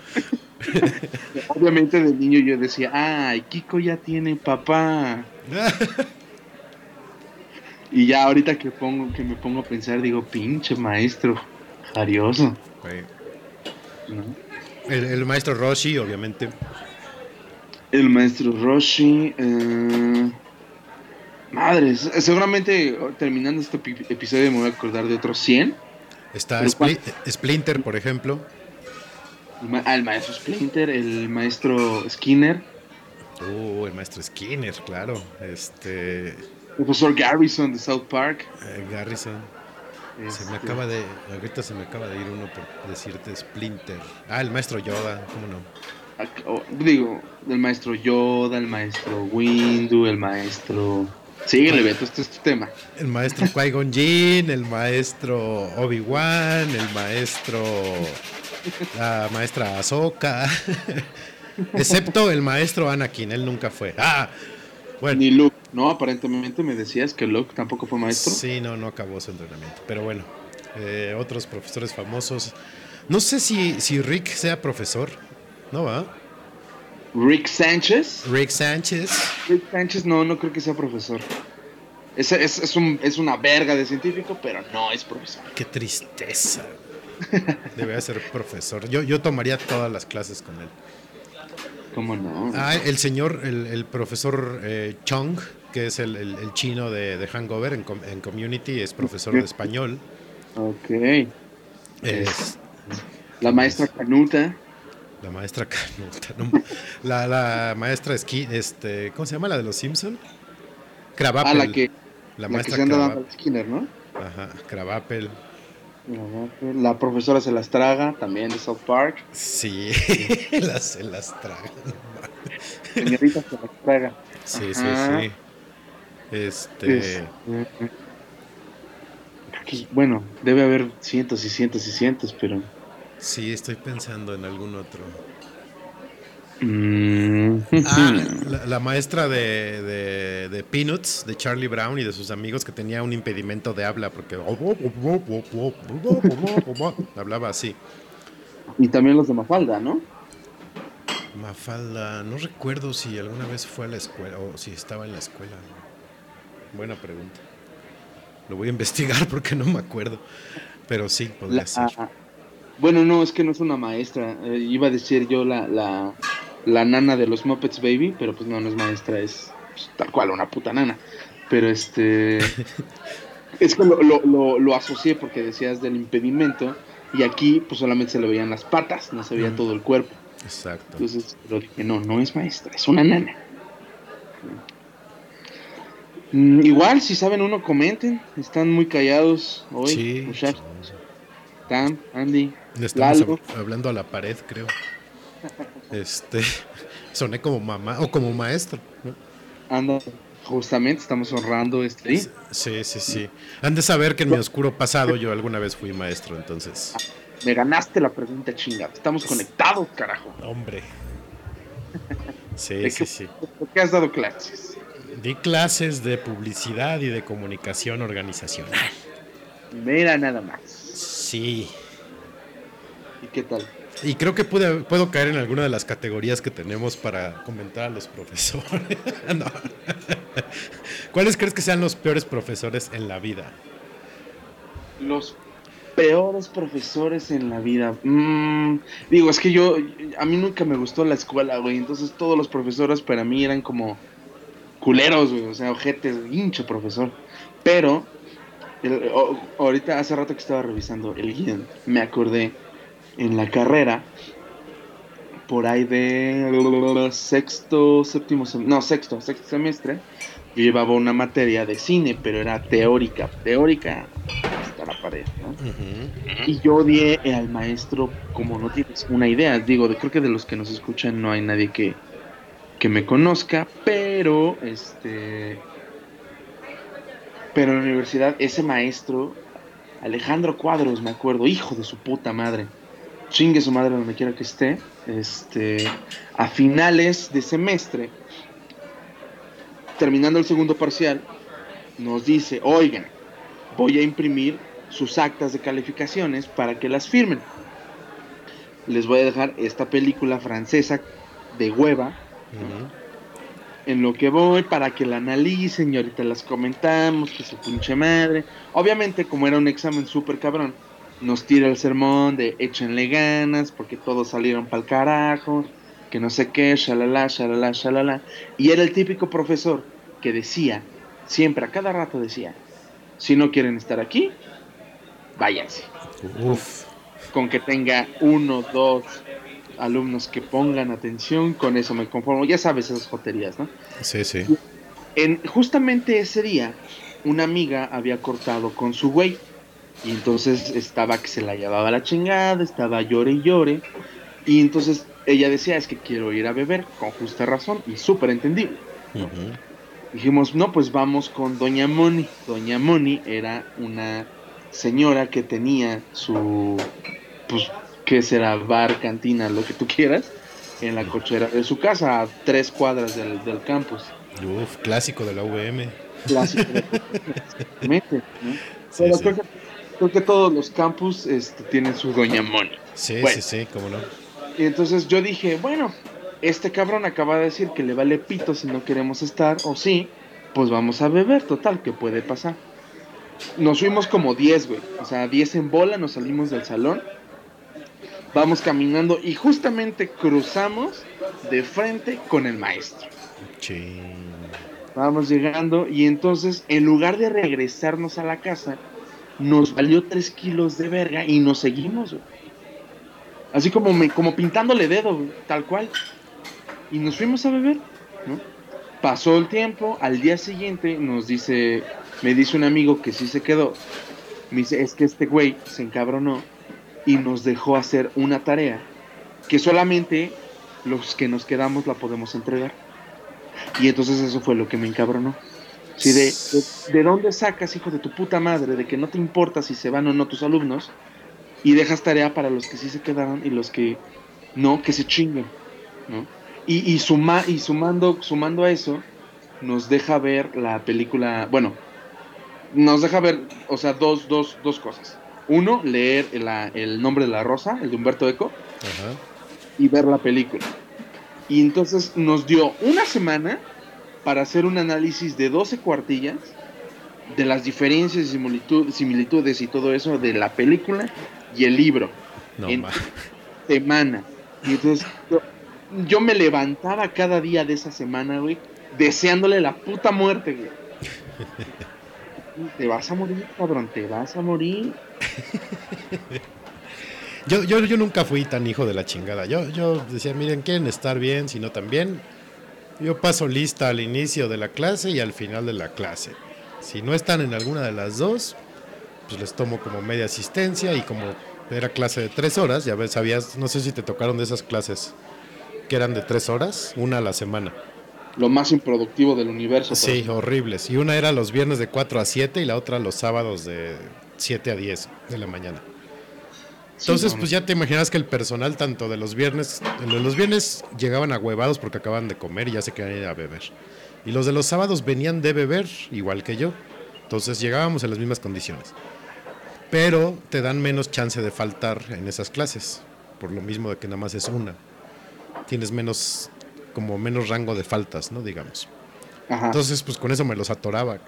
Obviamente de niño yo decía, ay, Kiko ya tiene papá. Y ya ahorita que pongo, que me pongo a pensar, digo, pinche maestro, jarioso. El, el maestro Roshi, obviamente. El maestro Roshi. eh, Madre, se- seguramente oh, terminando este epi- episodio me voy a acordar de otros 100. Está Spli- Splinter, por ejemplo. El, ma- ah, el maestro Splinter, el maestro Skinner, Uh, el maestro Skinner, claro. Este. el profesor Garrison de South Park. eh, Garrison. Se me este, acaba de. Ahorita se me acaba de ir uno por decirte Splinter. Ah, el maestro Yoda, ¿cómo no? oh, digo, el maestro Yoda, el maestro Windu, el maestro. Síguele, Beto, este es tu tema. El maestro Qui-Gon Jinn, el maestro Obi-Wan, el maestro. La maestra Ahsoka. Excepto el maestro Anakin, él nunca fue. Ah, bueno. Ni Luke, ¿no? Aparentemente me decías que Luke tampoco fue maestro. Sí, no, no acabó su entrenamiento. Pero bueno, eh, otros profesores famosos. No sé si, si Rick sea profesor. ¿No va? Rick Sánchez. Rick Sánchez. Rick Sánchez no, no creo que sea profesor. Es, es, es, un, es una verga de científico, pero no es profesor. Qué tristeza. Debe ser profesor. Yo, yo tomaría todas las clases con él. ¿Cómo no? Ah, el señor, el, el profesor eh, Chong, que es el, el- el chino de, de Hangover en, en Community, es profesor de español. Ok. Es La maestra Canuta. La maestra Canuta. no, la, la maestra Esqui, este, ¿cómo se llama? La de los Simpson. Cravapel. Ah, la que, la la que maestra se anda dando Skinner, ¿no? Ajá, Cravapel. La profesora se las traga, también de South Park. Sí, las, se las tragan. Señorita se las traga. Sí, Ajá. sí, sí. Este. Es- Aquí, bueno, debe haber cientos y cientos y cientos, pero. Sí, estoy pensando en algún otro. Mm, Ah, la, la maestra de, de, de Peanuts, de Charlie Brown y de sus amigos que tenía un impedimento de habla porque hablaba así. Y también los de Mafalda, ¿no? Mafalda, no recuerdo si alguna vez fue a la escuela o si estaba en la escuela. Buena pregunta. Lo voy a investigar porque no me acuerdo. Pero sí, podría La- ser. Bueno, no, es que no es una maestra. Eh, iba a decir yo la, la, la nana de los Muppets Baby, pero pues no, no es maestra, es pues, tal cual una puta nana. Pero este. es que lo, lo, lo, lo asocié porque decías del impedimento, y aquí pues solamente se le veían las patas, no se veía Mm. todo el cuerpo. Exacto. Entonces lo dije, no, no es maestra, es una nana. Mm, igual, si saben uno, comenten. Están muy callados hoy, Sí, muchachos. Tam, Andy, Le estamos Lalo. hablando a la pared, creo. Este, soné como mamá o como maestro. ¿no? Anda, justamente estamos honrando este día. Sí, sí, sí. Han de saber que en mi oscuro pasado yo alguna vez fui maestro, entonces. Me ganaste la pregunta chingada. Estamos conectados, carajo. Hombre. Sí, ¿De sí, qué- sí. ¿Por qué has dado clases? Di clases de publicidad y de comunicación organizacional. Mira nada más. Sí. ¿Y qué tal? Y creo que pude- puedo caer en alguna de las categorías que tenemos para comentar a los profesores. No. ¿Cuáles crees que sean los peores profesores en la vida? Los peores profesores en la vida. Mm, digo, es que yo, a mí nunca me gustó la escuela, güey. Entonces todos los profesores para mí eran como culeros, güey. O sea, ojetes, hincho profesor. Pero, el- o- ahorita hace rato que estaba revisando el guion, me acordé en la carrera, por ahí de sexto, séptimo, no, sexto, sexto semestre, yo llevaba una materia de cine, pero era teórica, teórica hasta la pared, ¿no? Y yo odié al maestro como no tienes una idea. Digo, de, creo que de los que nos escuchan no hay nadie que, que me conozca, pero este. Pero en la universidad, ese maestro Alejandro Cuadros, me acuerdo, hijo de su puta madre. Chingue su madre donde quiera que esté. Este, a finales de semestre, terminando el segundo parcial, nos dice, oigan, voy a imprimir sus actas de calificaciones para que las firmen. Les voy a dejar esta película francesa de hueva en lo que voy para que la analicen y ahorita las comentamos, que su pinche madre. Obviamente, como era un examen súper cabrón, nos tira el sermón de échenle ganas porque todos salieron pa'l carajo, que no sé qué, shalala, shalala, shalala. Y era el típico profesor que decía, siempre a cada rato decía, si no quieren estar aquí, váyanse. Uf. Con que tenga uno, dos alumnos que pongan atención, con eso me conformo. Ya sabes esas joterías, ¿no? Sí, sí. En, justamente ese día, una amiga había cortado con su güey. Y entonces estaba que se la llevaba la chingada, estaba llore y llore. Y entonces ella decía, es que quiero ir a beber, con justa razón y súper entendible. Dijimos, no, pues vamos con Doña Moni. Doña Moni era una señora que tenía su, pues, ¿qué será? Bar, cantina, lo que tú quieras, en la cochera de su casa, a tres cuadras del, del campus. Uf, clásico de la VM. Clásico. ¿no? Sí, Pero sí. Creo, que, creo que todos los campus este, tienen su Doña Moni. Sí, Bueno. sí, sí, cómo no. Y entonces yo dije, bueno, este cabrón acaba de decir que le vale pito si no queremos estar, o sí, pues vamos a beber, total, que puede pasar. Nos fuimos como 10, güey. O sea, 10 en bola, nos salimos del salón. Vamos caminando y justamente cruzamos de frente con el maestro. Chin. Vamos llegando y entonces, en lugar de regresarnos a la casa, nos valió 3 kilos de verga y nos seguimos. Así como, me, como pintándole dedo, tal cual. Y nos fuimos a beber, ¿no? Pasó el tiempo, al día siguiente nos dice, me dice un amigo que sí se quedó. Me dice, es que este güey se encabronó y nos dejó hacer una tarea que solamente los que nos quedamos la podemos entregar. Y entonces eso fue lo que me encabronó. Sí, de, de, de dónde sacas, hijo de tu puta madre, de que no te importa si se van o no tus alumnos y dejas tarea para los que sí se quedaron y los que no, que se chinguen, ¿no? Y, y, suma, y sumando, sumando a eso, nos deja ver la película, bueno, nos deja ver, o sea, dos, dos, dos cosas. Uno, leer la- el nombre de la rosa, el de Humberto Eco, Ajá. y ver la película. Y entonces nos dio una semana para hacer un análisis de 12 cuartillas de las diferencias y similitud- similitudes y todo eso de la película y el libro. No En- ma- Semana. Y entonces yo, yo me levantaba cada día de esa semana, güey, deseándole la puta muerte, güey. Te vas a morir, cabrón, te vas a morir. Yo, yo, yo nunca fui tan hijo de la chingada. Yo, yo decía, miren, quieren estar bien, si no también. Yo paso lista al inicio de la clase y al final de la clase. Si no están en alguna de las dos, pues les tomo como media asistencia y como era clase de tres horas, ya ves, sabías, no sé si te tocaron de esas clases que eran de tres horas, una a la semana. Lo más improductivo del universo. Sí, horribles. Y una era los viernes de 4 a 7 y la otra los sábados de 7 a 10 de la mañana. Entonces, pues ya te imaginas que el personal, tanto de los viernes, de los viernes llegaban a huevados porque acaban de comer y ya se querían ir a beber. Y los de los sábados venían de beber, igual que yo. Entonces llegábamos en las mismas condiciones. Pero te dan menos chance de faltar en esas clases, por lo mismo de que nada más es una. Tienes menos, como menos rango de faltas, ¿no? Digamos. Ajá. Entonces, pues con eso me los atoraba.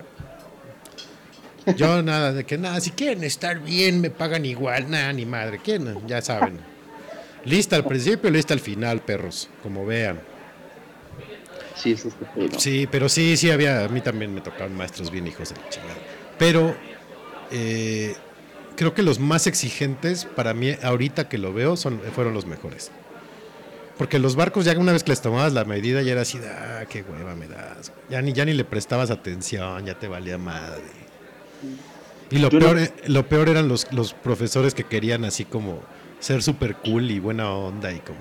Yo nada, de que nada, si quieren estar bien, me pagan igual, nada, ni madre, ¿quién? Ya saben. Lista al principio, lista al final, perros, como vean. Sí, es este pedo. Sí, pero sí, sí había, a mí también me tocaban maestros bien hijos de la chingada. Pero eh, creo que los más exigentes, para mí, ahorita que lo veo, son, fueron los mejores. Porque los barcos ya una vez que les tomabas la medida ya era así, ah, qué hueva me das. Ya ni, ya ni le prestabas atención, ya te valía madre. Y lo no- peor, eh, lo peor eran los, los profesores que querían así como ser súper cool y buena onda y como,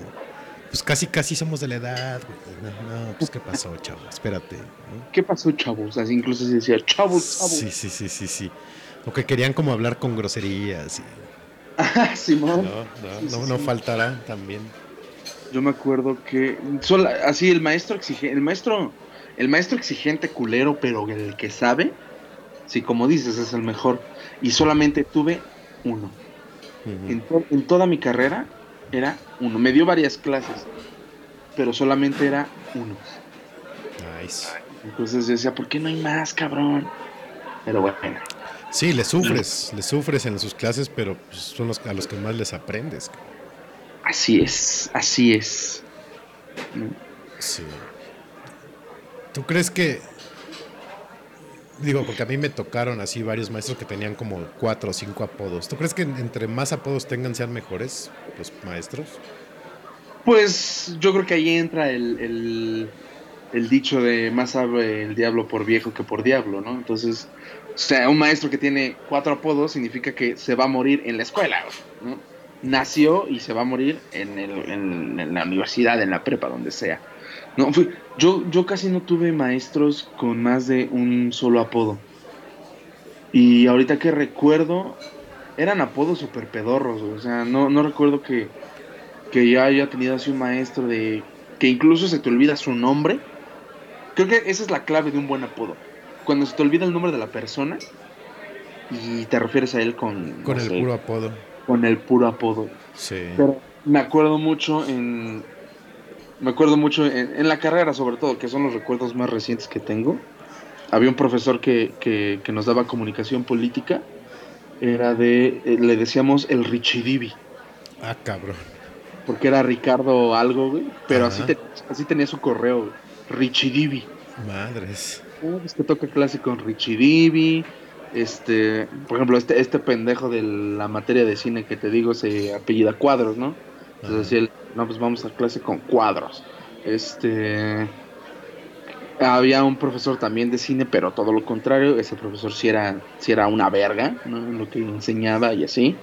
pues casi casi somos de la edad, güey. No, no, pues qué pasó, chavo, espérate. ¿no? ¿Qué pasó, chavos? Así incluso se decía, chavos, chavos. Sí, sí, sí, sí, sí. O que querían como hablar con groserías. y- Ah, Simón. no, no, Sí, no, no sí. faltará también. Yo me acuerdo que así el maestro exigente, el maestro, el maestro exigente culero, pero el que sabe, sí, como dices, es el mejor. Y solamente tuve uno. Ujú. En, to- en toda mi carrera era uno. Me dio varias clases, pero solamente era uno. Nice. Entonces yo decía, ¿por qué no hay más, cabrón? Pero bueno, Sí, le sufres, le sufres en sus clases, pero pues, son los a los que más les aprendes. así es, así es. Sí. ¿Tú crees que digo, porque a mí me tocaron así varios maestros que tenían como cuatro o cinco apodos. ¿Tú crees que entre más apodos tengan sean mejores los maestros? Pues yo creo que ahí entra el, el, dicho de más sabe el diablo por viejo que por diablo, ¿no? Entonces, o sea, un maestro que tiene cuatro apodos significa que se va a morir en la escuela, ¿no? Nació y se va a morir en, el, en la universidad, en la prepa, donde sea. No, fui- yo, yo casi no tuve maestros con más de un solo apodo. Y ahorita que recuerdo, eran apodos super pedorros, o sea, no, no recuerdo que, que ya haya tenido así un maestro de que incluso se te olvida su nombre. Creo que esa es la clave de un buen apodo. Cuando se te olvida el nombre de la persona y te refieres a él con, Con no el sé, puro apodo. con el puro apodo. Sí. Pero me acuerdo mucho en me acuerdo mucho en, en la carrera sobre todo, que son los recuerdos más recientes que tengo. Había un profesor que, que, que nos daba comunicación política. Era de, eh, le decíamos el Richidivi, Ah, cabrón. porque era Ricardo algo, güey. Pero así, te- así tenía su correo, güey. Richidivi. Madres. Ah, pues que toca clase con Richie Divi. Este, por ejemplo, este, este pendejo de la materia de cine que te digo se apellida Cuadros, ¿no? Entonces decía él, no, pues vamos a clase con Cuadros. Este, había un profesor también de cine, pero todo lo contrario, ese profesor sí era, sí era una verga, ¿no? En lo que enseñaba y así.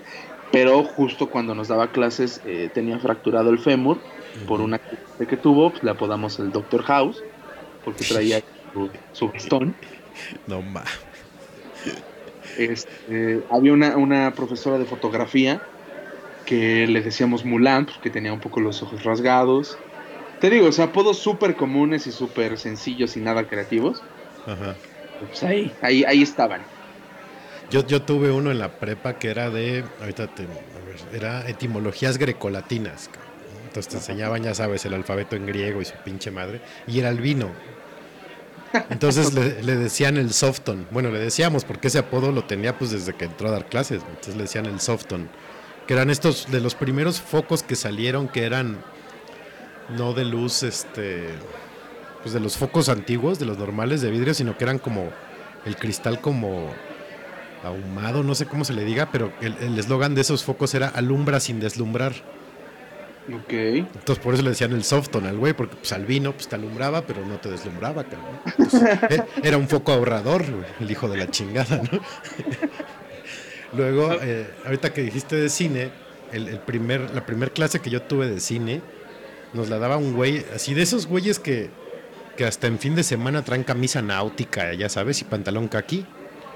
Pero justo cuando nos daba clases eh, tenía fracturado el fémur por una accidente que tuvo, pues le apodamos el Doctor House, porque traía su, su bastón. No ma. Este, había una, una profesora de fotografía que le decíamos Mulan, porque tenía un poco los ojos rasgados. Te digo, o sea, apodos súper comunes y súper sencillos y nada creativos. Ajá. Pues ahí, ahí, ahí estaban. Yo, yo tuve uno en la prepa que era de, ahorita te, a ver, era etimologías grecolatinas. Entonces te enseñaban, ya sabes, el alfabeto en griego y su pinche madre. Y era albino. Entonces le, le decían el softon. Bueno, le decíamos porque ese apodo lo tenía pues desde que entró a dar clases. Entonces le decían el softon. Que eran estos de los primeros focos que salieron que eran no de luz, este, pues de los focos antiguos, de los normales de vidrio, sino que eran como el cristal como ahumado, no sé cómo se le diga, pero el eslogan de esos focos era alumbra sin deslumbrar. Ok. Entonces por eso le decían el softon al güey, porque pues al vino pues te alumbraba, pero no te deslumbraba, cabrón. Entonces, era un foco ahorrador, güey, el hijo de la chingada, ¿no? Luego, eh, ahorita que dijiste de cine, el, el primer, la primera clase que yo tuve de cine, nos la daba un güey, así de esos güeyes que, que hasta en fin de semana traen camisa náutica, ya sabes, y pantalón kaki.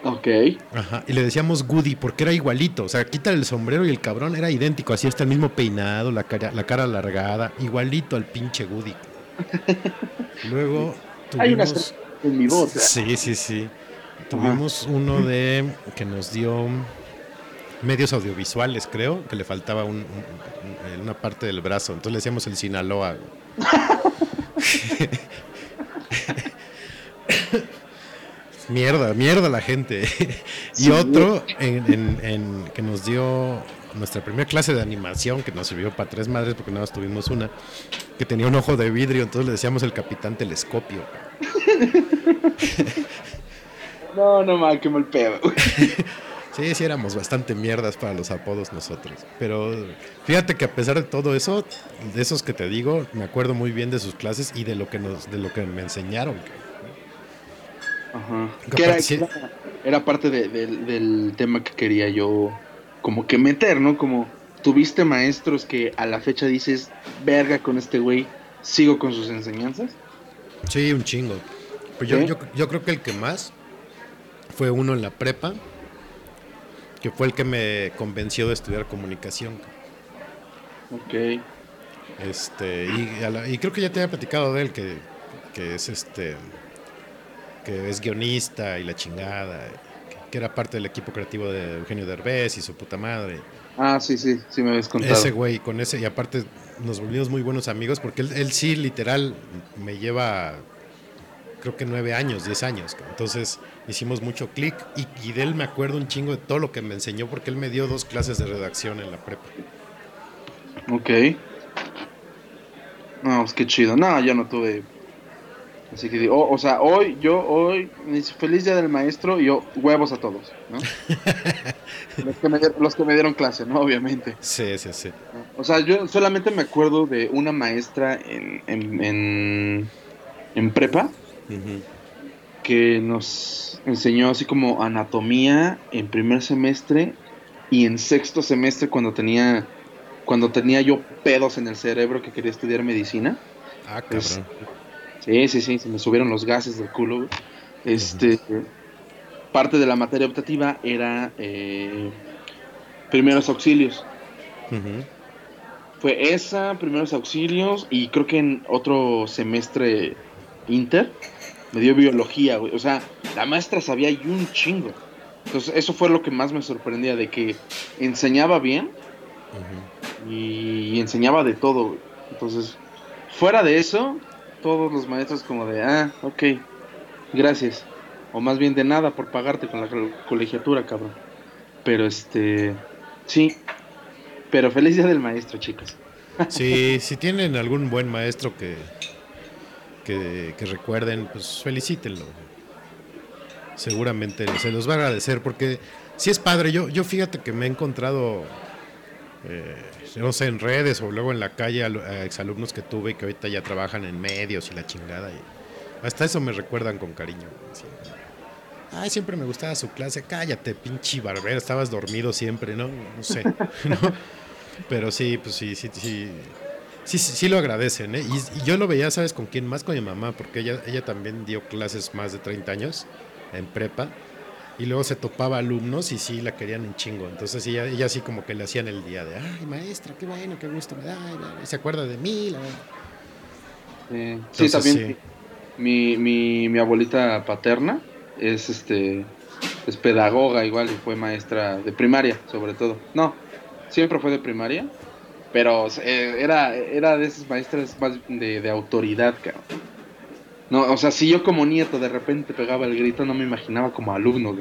Ok. Ajá, y le decíamos Goody porque era igualito, o sea, quita el sombrero y el cabrón era idéntico, así está el mismo peinado, la cara, la cara alargada, igualito al pinche Goody. Luego Hay una tuvimos... en mi voz. Sí, sí, sí. Tuvimos uno de que nos dio medios audiovisuales, creo, que le faltaba un- un- un- una parte del brazo, entonces le decíamos el Sinaloa. Mierda, mierda la gente. y otro en, en- en- que nos dio nuestra primera clase de animación, que nos sirvió para tres madres, porque nada más tuvimos una, que tenía un ojo de vidrio, entonces le decíamos el capitán telescopio. No, no mal, qué mal pedo. Sí, sí, éramos bastante mierdas para los apodos nosotros. Pero fíjate que a pesar de todo eso, de esos que te digo, me acuerdo muy bien de sus clases y de lo que nos, de lo que me enseñaron. Ajá. Que era, parte de- del- del tema que quería yo como que meter, ¿no? Como tuviste maestros que a la fecha dices, verga con este güey, sigo con sus enseñanzas. Sí, un chingo. Pues yo, ¿Sí? yo, yo creo que el que más fue uno en la prepa, que fue el que me convenció de estudiar comunicación. Ok. Este, y, a la- y creo que ya te había platicado de él, que, que es este, que es guionista y la chingada, que, que era parte del equipo creativo de Eugenio Derbez y su puta madre. Ah, sí, sí, sí me habías contado. Ese güey, con ese, y aparte nos volvimos muy buenos amigos, porque él, él sí, literal, me lleva, creo que nueve años, diez años. Entonces hicimos mucho clic, y, y de él me acuerdo un chingo de todo lo que me enseñó, porque él me dio dos clases de redacción en la prepa. Ok. No, pues qué chido. No, yo no tuve. Así que, digo, o, sea, hoy, yo, hoy, feliz día del maestro y yo, huevos a todos, ¿no? los, que me, di- los que me dieron clase, ¿no? Obviamente. Sí, sí, sí. O sea, yo solamente me acuerdo de una maestra en, en, en, en prepa Que nos enseñó así como anatomía en primer semestre y en sexto semestre cuando tenía cuando tenía yo pedos en el cerebro que quería estudiar medicina. Ah, Es- cabrón. Sí, sí, sí, se me subieron los gases del culo. güey. Este, parte de la materia optativa era eh, primeros auxilios. Fue esa, primeros auxilios, y creo que en otro semestre inter me dio biología, güey. O sea, la maestra sabía y un chingo. Entonces, eso fue lo que más me sorprendía, de que enseñaba bien y enseñaba de todo, güey. Entonces, fuera de eso, todos los maestros como de, ah, ok, gracias. O más bien de nada por pagarte con la co- colegiatura, cabrón. Pero este, sí. Pero feliz día del maestro, chicos. Sí, si tienen algún buen maestro que, que, recuerden, pues felicítenlo. Seguramente se los va a agradecer porque si es padre. Yo, yo fíjate que me he encontrado, eh, no sé, en redes o luego en la calle a, exalumnos que tuve y que ahorita ya trabajan en medios y la chingada. Hasta eso me recuerdan con cariño. Ay, siempre me gustaba su clase. Cállate, pinche barbero. Estabas dormido siempre, ¿no? No sé. Pero sí, pues sí, sí, sí. Sí, sí, sí lo agradecen, ¿eh? Y, y yo lo veía, ¿sabes con quién? Más con mi mamá, porque ella, ella también dio clases más de 30 años en prepa. Y luego se topaba alumnos y sí la querían un chingo. Entonces ella, ella así como que le hacían el día de, ay, maestra, qué bueno, qué gusto me da. y bla, bla", y se acuerda de mí. la. Eh, sí, Entonces, también sí. Mi, mi, mi abuelita paterna es este es pedagoga igual y fue maestra de primaria, sobre todo. No, siempre fue de primaria, pero eh, era, era de esas maestras más de, de autoridad, cabrón. No, o sea, si yo como nieto de repente pegaba el grito, no me imaginaba como alumno.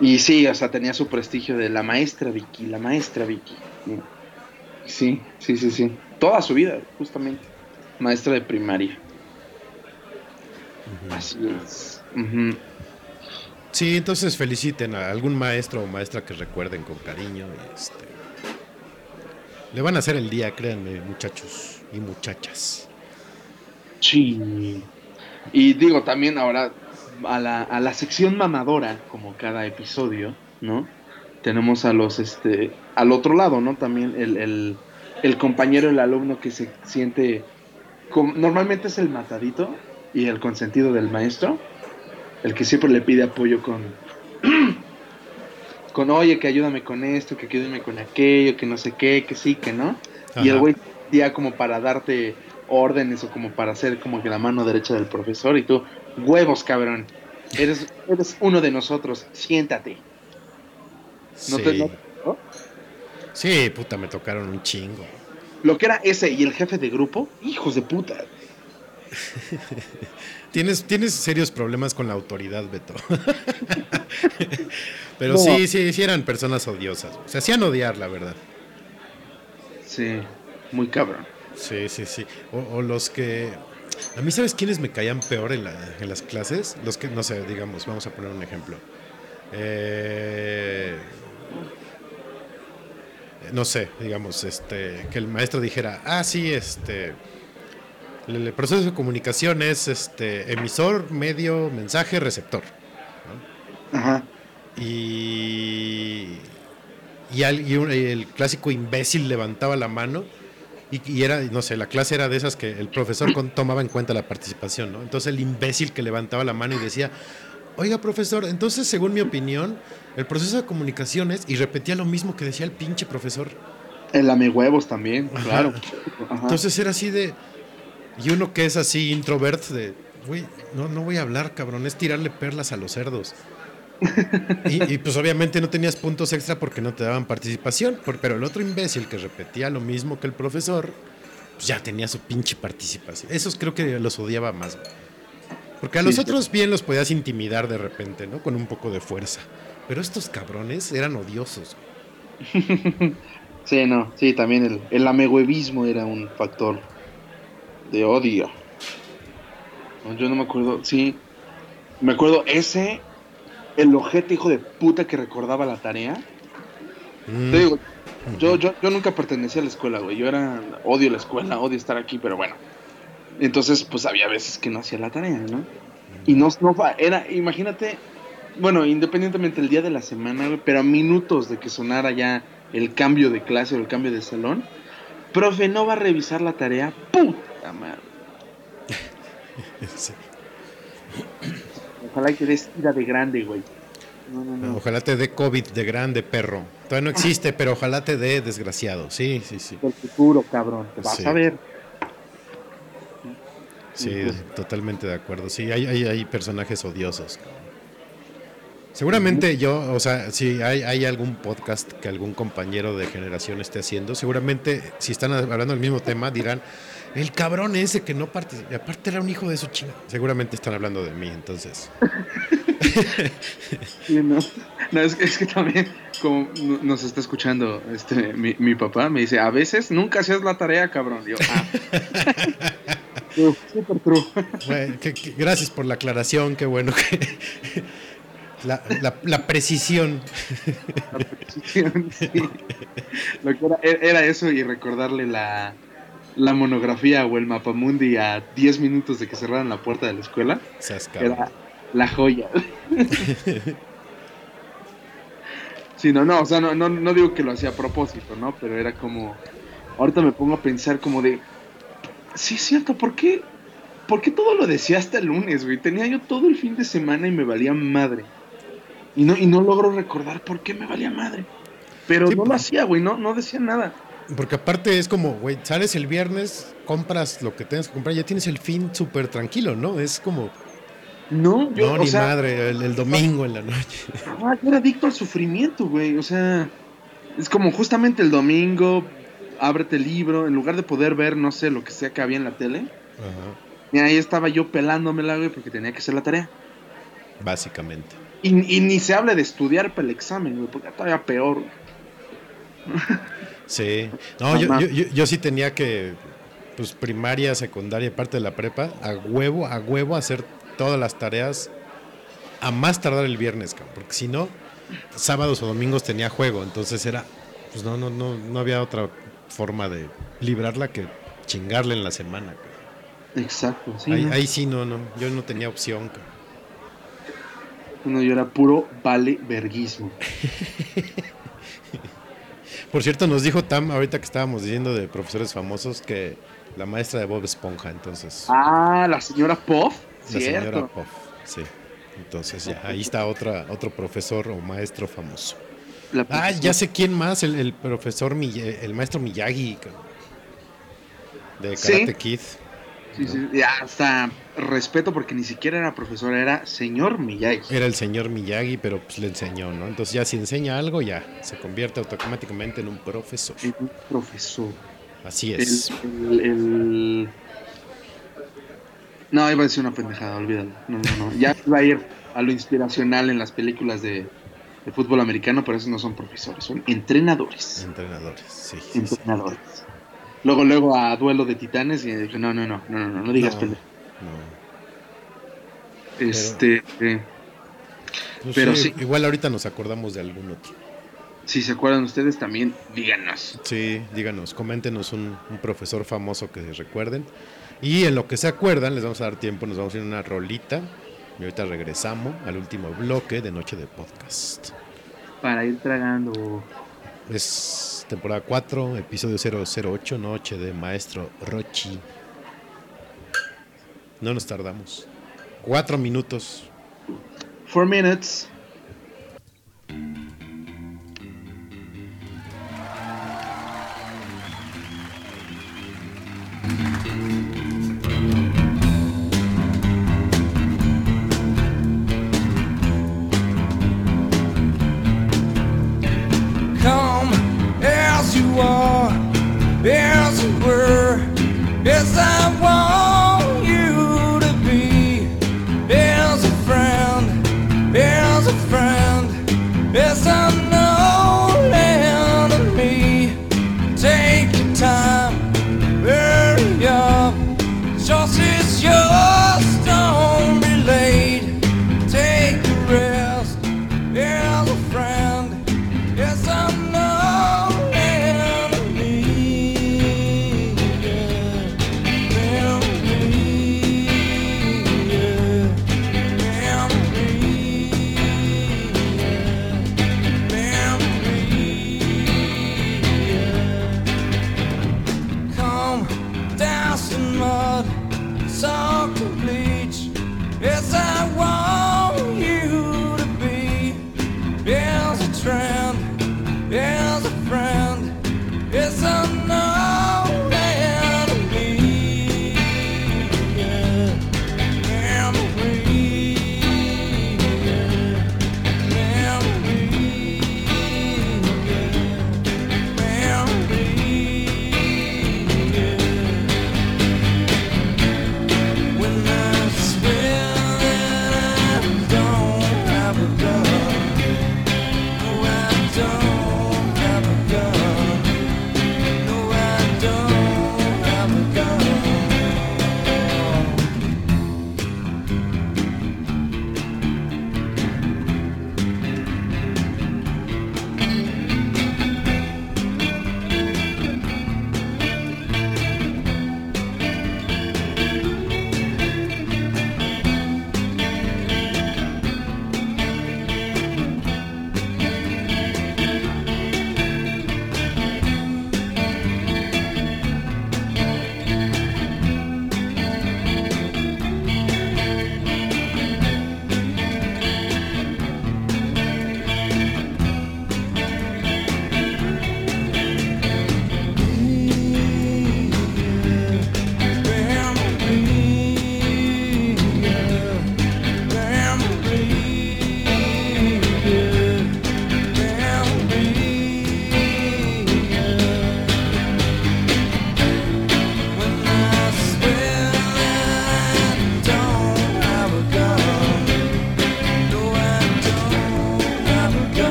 Y sí, o sea, tenía su prestigio de la maestra Vicky, la maestra Vicky. Sí, sí, sí, sí. Toda su vida, justamente. Maestra de primaria. Así es. Sí, entonces feliciten a algún maestro o maestra que recuerden con cariño. y, este, le van a hacer el día, créanme, muchachos y muchachas. Sí. Y digo también ahora a la, a la sección mamadora, como cada episodio, ¿no? Tenemos a los, este, al otro lado, ¿no? También el, el, el compañero, el alumno que se siente, como- normalmente es el matadito y el consentido del maestro, el que siempre le pide apoyo con, con, oye, que ayúdame con esto, que ayúdame con aquello, que no sé qué, que sí, que no. Y el güey día como para darte órdenes o como para ser como que la mano derecha del profesor y tú, huevos, cabrón. Eres, eres uno de nosotros, siéntate. No sí. te- no- ¿no? Sí, puta, me tocaron un chingo. Lo que era ese y el jefe de grupo, hijos de puta. Tienes, tienes serios problemas con la autoridad, Beto. Pero No. sí, sí, sí eran personas odiosas. Se hacían odiar, la verdad. Sí, muy cabrón. Sí, sí, sí. O, o los que... A mí, ¿sabes quiénes me caían peor en, la- en las clases? Los que, no sé, digamos, vamos a poner un ejemplo. Eh, no sé, digamos, este, que el maestro dijera, ah, sí, este, el, proceso de comunicación es este, emisor, medio, mensaje, receptor. Ajá. Y, y, al- y un- el clásico imbécil levantaba la mano y, y era, no sé, la clase era de esas que el profesor con- tomaba en cuenta la participación, ¿no? Entonces el imbécil que levantaba la mano y decía, oiga, profesor, entonces, según mi opinión, el proceso de comunicación es. Y repetía lo mismo que decía el pinche profesor. El lame huevos también, Ajá. claro. Ajá. Entonces era así de. Y uno que es así introvert, de. Güey, no, no voy a hablar, cabrón, es tirarle perlas a los cerdos. y, y, pues obviamente no tenías puntos extra porque no te daban participación. por- pero el otro imbécil que repetía lo mismo que el profesor, pues ya tenía su pinche participación. Esos creo que los odiaba más. güey. Porque a los sí. otros bien los podías intimidar de repente, ¿no? Con un poco de fuerza. Pero estos cabrones eran odiosos. Sí, no, sí, también el, el amehuevismo era un factor de odio. Yo no me acuerdo, sí. Me acuerdo ese, el ojete hijo de puta que recordaba la tarea. Mm. Te digo, yo, yo, yo nunca pertenecía a la escuela, güey. Yo era, odio la escuela, odio estar aquí, pero bueno. Entonces, pues había veces que no hacía la tarea, ¿no? Y no, era, imagínate, bueno, independientemente el día de la semana, güey, pero a minutos de que sonara ya el cambio de clase o el cambio de salón, profe, no va a revisar la tarea, puta Sí. Ojalá que des ira de grande, güey. No, no, no. Ojalá te dé COVID de grande, perro. Todavía no existe, pero ojalá te dé desgraciado. Sí, sí, sí. El futuro, cabrón, te vas Sí. a ver. Sí, Entonces- totalmente de acuerdo. Sí, hay, hay, hay personajes odiosos. Seguramente yo, o sea, si hay, hay algún podcast que algún compañero de generación esté haciendo, seguramente si están hablando del mismo tema dirán, el cabrón ese que no participó, aparte era un hijo de su chinga. Seguramente están hablando de mí, entonces. No, no, es, que- es que también, como no- nos está escuchando este mi, mi papá, me dice, a veces nunca hacías la tarea, cabrón. Yo, ah. True, super true. Bueno, que- que- gracias por la aclaración, qué bueno que... La, la- la precisión. Sí. Lo que era, era eso y recordarle la, la monografía o el mapamundi a 10 minutos de que cerraran la puerta de la escuela. Era la joya. Sí, no, no, o sea, no, no, no digo que lo hacía a propósito, ¿no? Pero era como, ahorita me pongo a pensar como de, sí es cierto, ¿por qué? ¿Por qué todo lo decía hasta el lunes, güey? Tenía yo todo el fin de semana y me valía madre. Y no, y no logro recordar por qué me valía madre. Pero Sí, no pues. lo hacía, güey, no, no decía nada. Porque aparte es como, güey, sales el viernes, compras lo que tengas que comprar, ya tienes el fin súper tranquilo, ¿no? Es como, No, yo, no, ni sea, madre, el, el domingo en la noche. Ah, yo era adicto al sufrimiento, güey. O sea, es como justamente el domingo, ábrete el libro, en lugar de poder ver, no sé, lo que sea que había en la tele. Ajá, Y ahí estaba yo pelándomela, güey, porque tenía que hacer la tarea. básicamente. Y, y ni se habla de estudiar para el examen, güey, porque todavía peor. güey. Sí. No, yo, yo, yo, yo sí tenía que, pues primaria, secundaria, parte de la prepa, a huevo, a huevo hacer todas las tareas a más tardar el viernes, cabrón, porque si no, sábados o domingos tenía juego, entonces era, pues no, no, no, no había otra forma de librarla que chingarle en la semana, cabrón. Exacto, sí. ahí, ¿no? ahí sí, no, no, yo no tenía opción, cabrón. No, yo era puro vale verguismo. Por cierto, nos dijo Tam, ahorita que estábamos diciendo de profesores famosos, que la maestra de Bob Esponja, entonces... Ah, la señora Puff. La señora. Puff, sí. Entonces ya, ahí está otra, otro profesor o maestro famoso. Ah, ya sé quién más, el, el profesor, el maestro Miyagi, de Sí. Karate Kid. Sí, sí, hasta respeto porque ni siquiera era profesora, era señor Miyagi. Era el señor Miyagi, pero pues le enseñó, ¿no? Entonces ya si enseña algo, ya se convierte automáticamente en un profesor. Era un profesor. Así El, es. el- el- No, iba a decir una pendejada, olvídalo. No, no, no. Ya iba a ir a lo inspiracional en las películas de, de fútbol americano, pero esos no son profesores, son entrenadores. Entrenadores, sí. sí, sí. Luego, luego a duelo de titanes y dije, no, no, no, no, no, no, no digas No, pendejo. no. Este, eh, Pues Pero sí, sí. Igual ahorita nos acordamos de algún otro. si se acuerdan ustedes también, díganos. Sí, díganos, coméntenos un, un profesor famoso que recuerden. Y en lo que se acuerdan, les vamos a dar tiempo, nos vamos a ir a una rolita. Y ahorita regresamos al último bloque de Noche de Podcast. Para ir tragando. Es temporada 4, episodio 008, Noche de Maestro Rochi. No nos tardamos. Cuatro minutos. Four Minutes.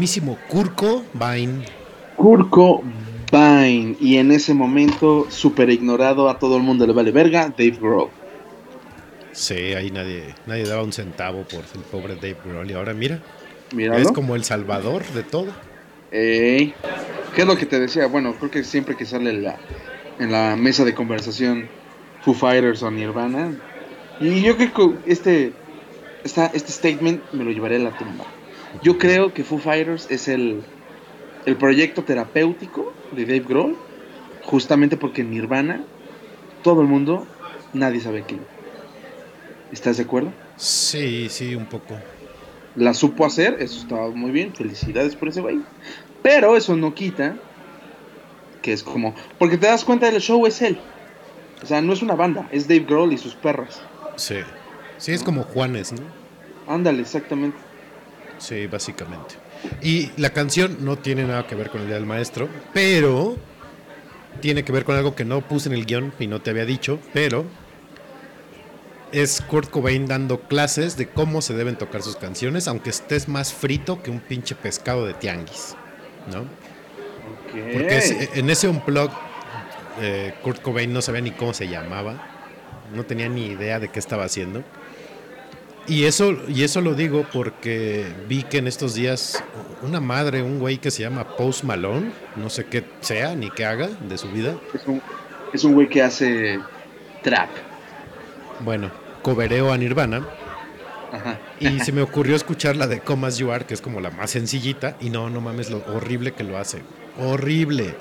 Mismísimo Kurko Bain. Kurko Vine. Y en ese momento, súper ignorado, a todo el mundo le vale verga, Dave Grohl. Sí, ahí nadie, nadie daba un centavo por el pobre Dave Grohl. Y ahora mira, Míralo. es como el salvador de todo. Ey. ¿Qué es lo que te decía? Bueno, creo que siempre que sale en la, en la mesa de conversación Foo Fighters o Nirvana. Y yo creo que este, esta, este statement me lo llevaré a la tumba. Yo creo que Foo Fighters es el, el proyecto terapéutico de Dave Grohl. Justamente porque en Nirvana, todo el mundo, nadie sabe quién. ¿Estás de acuerdo? Sí, sí, un poco. la supo hacer, eso estaba muy bien, felicidades por ese güey. Pero eso no quita que es como, porque te das cuenta del show es él. O sea, no es una banda, es Dave Grohl y sus perras. Sí. Sí, es como Juanes, ¿no? Ándale, exactamente. Sí, básicamente. Y la canción no tiene nada que ver con el Día del Maestro, pero tiene que ver con algo que no puse en el guion y no te había dicho, pero es Kurt Cobain dando clases de cómo se deben tocar sus canciones, aunque estés más frito que un pinche pescado de tianguis, ¿no? Porque es- en ese unplug eh, Kurt Cobain no sabía ni cómo se llamaba, no tenía ni idea de qué estaba haciendo. Y eso, y eso lo digo porque vi que en estos días una madre, un güey que se llama Post Malone, no sé qué sea ni qué haga de su vida, Es un, es un güey que hace trap. bueno, cobereó a Nirvana Ajá. y se me ocurrió escuchar la de Come As You Are, que es como la más sencillita, y no, no mames, lo horrible que lo hace. Horrible.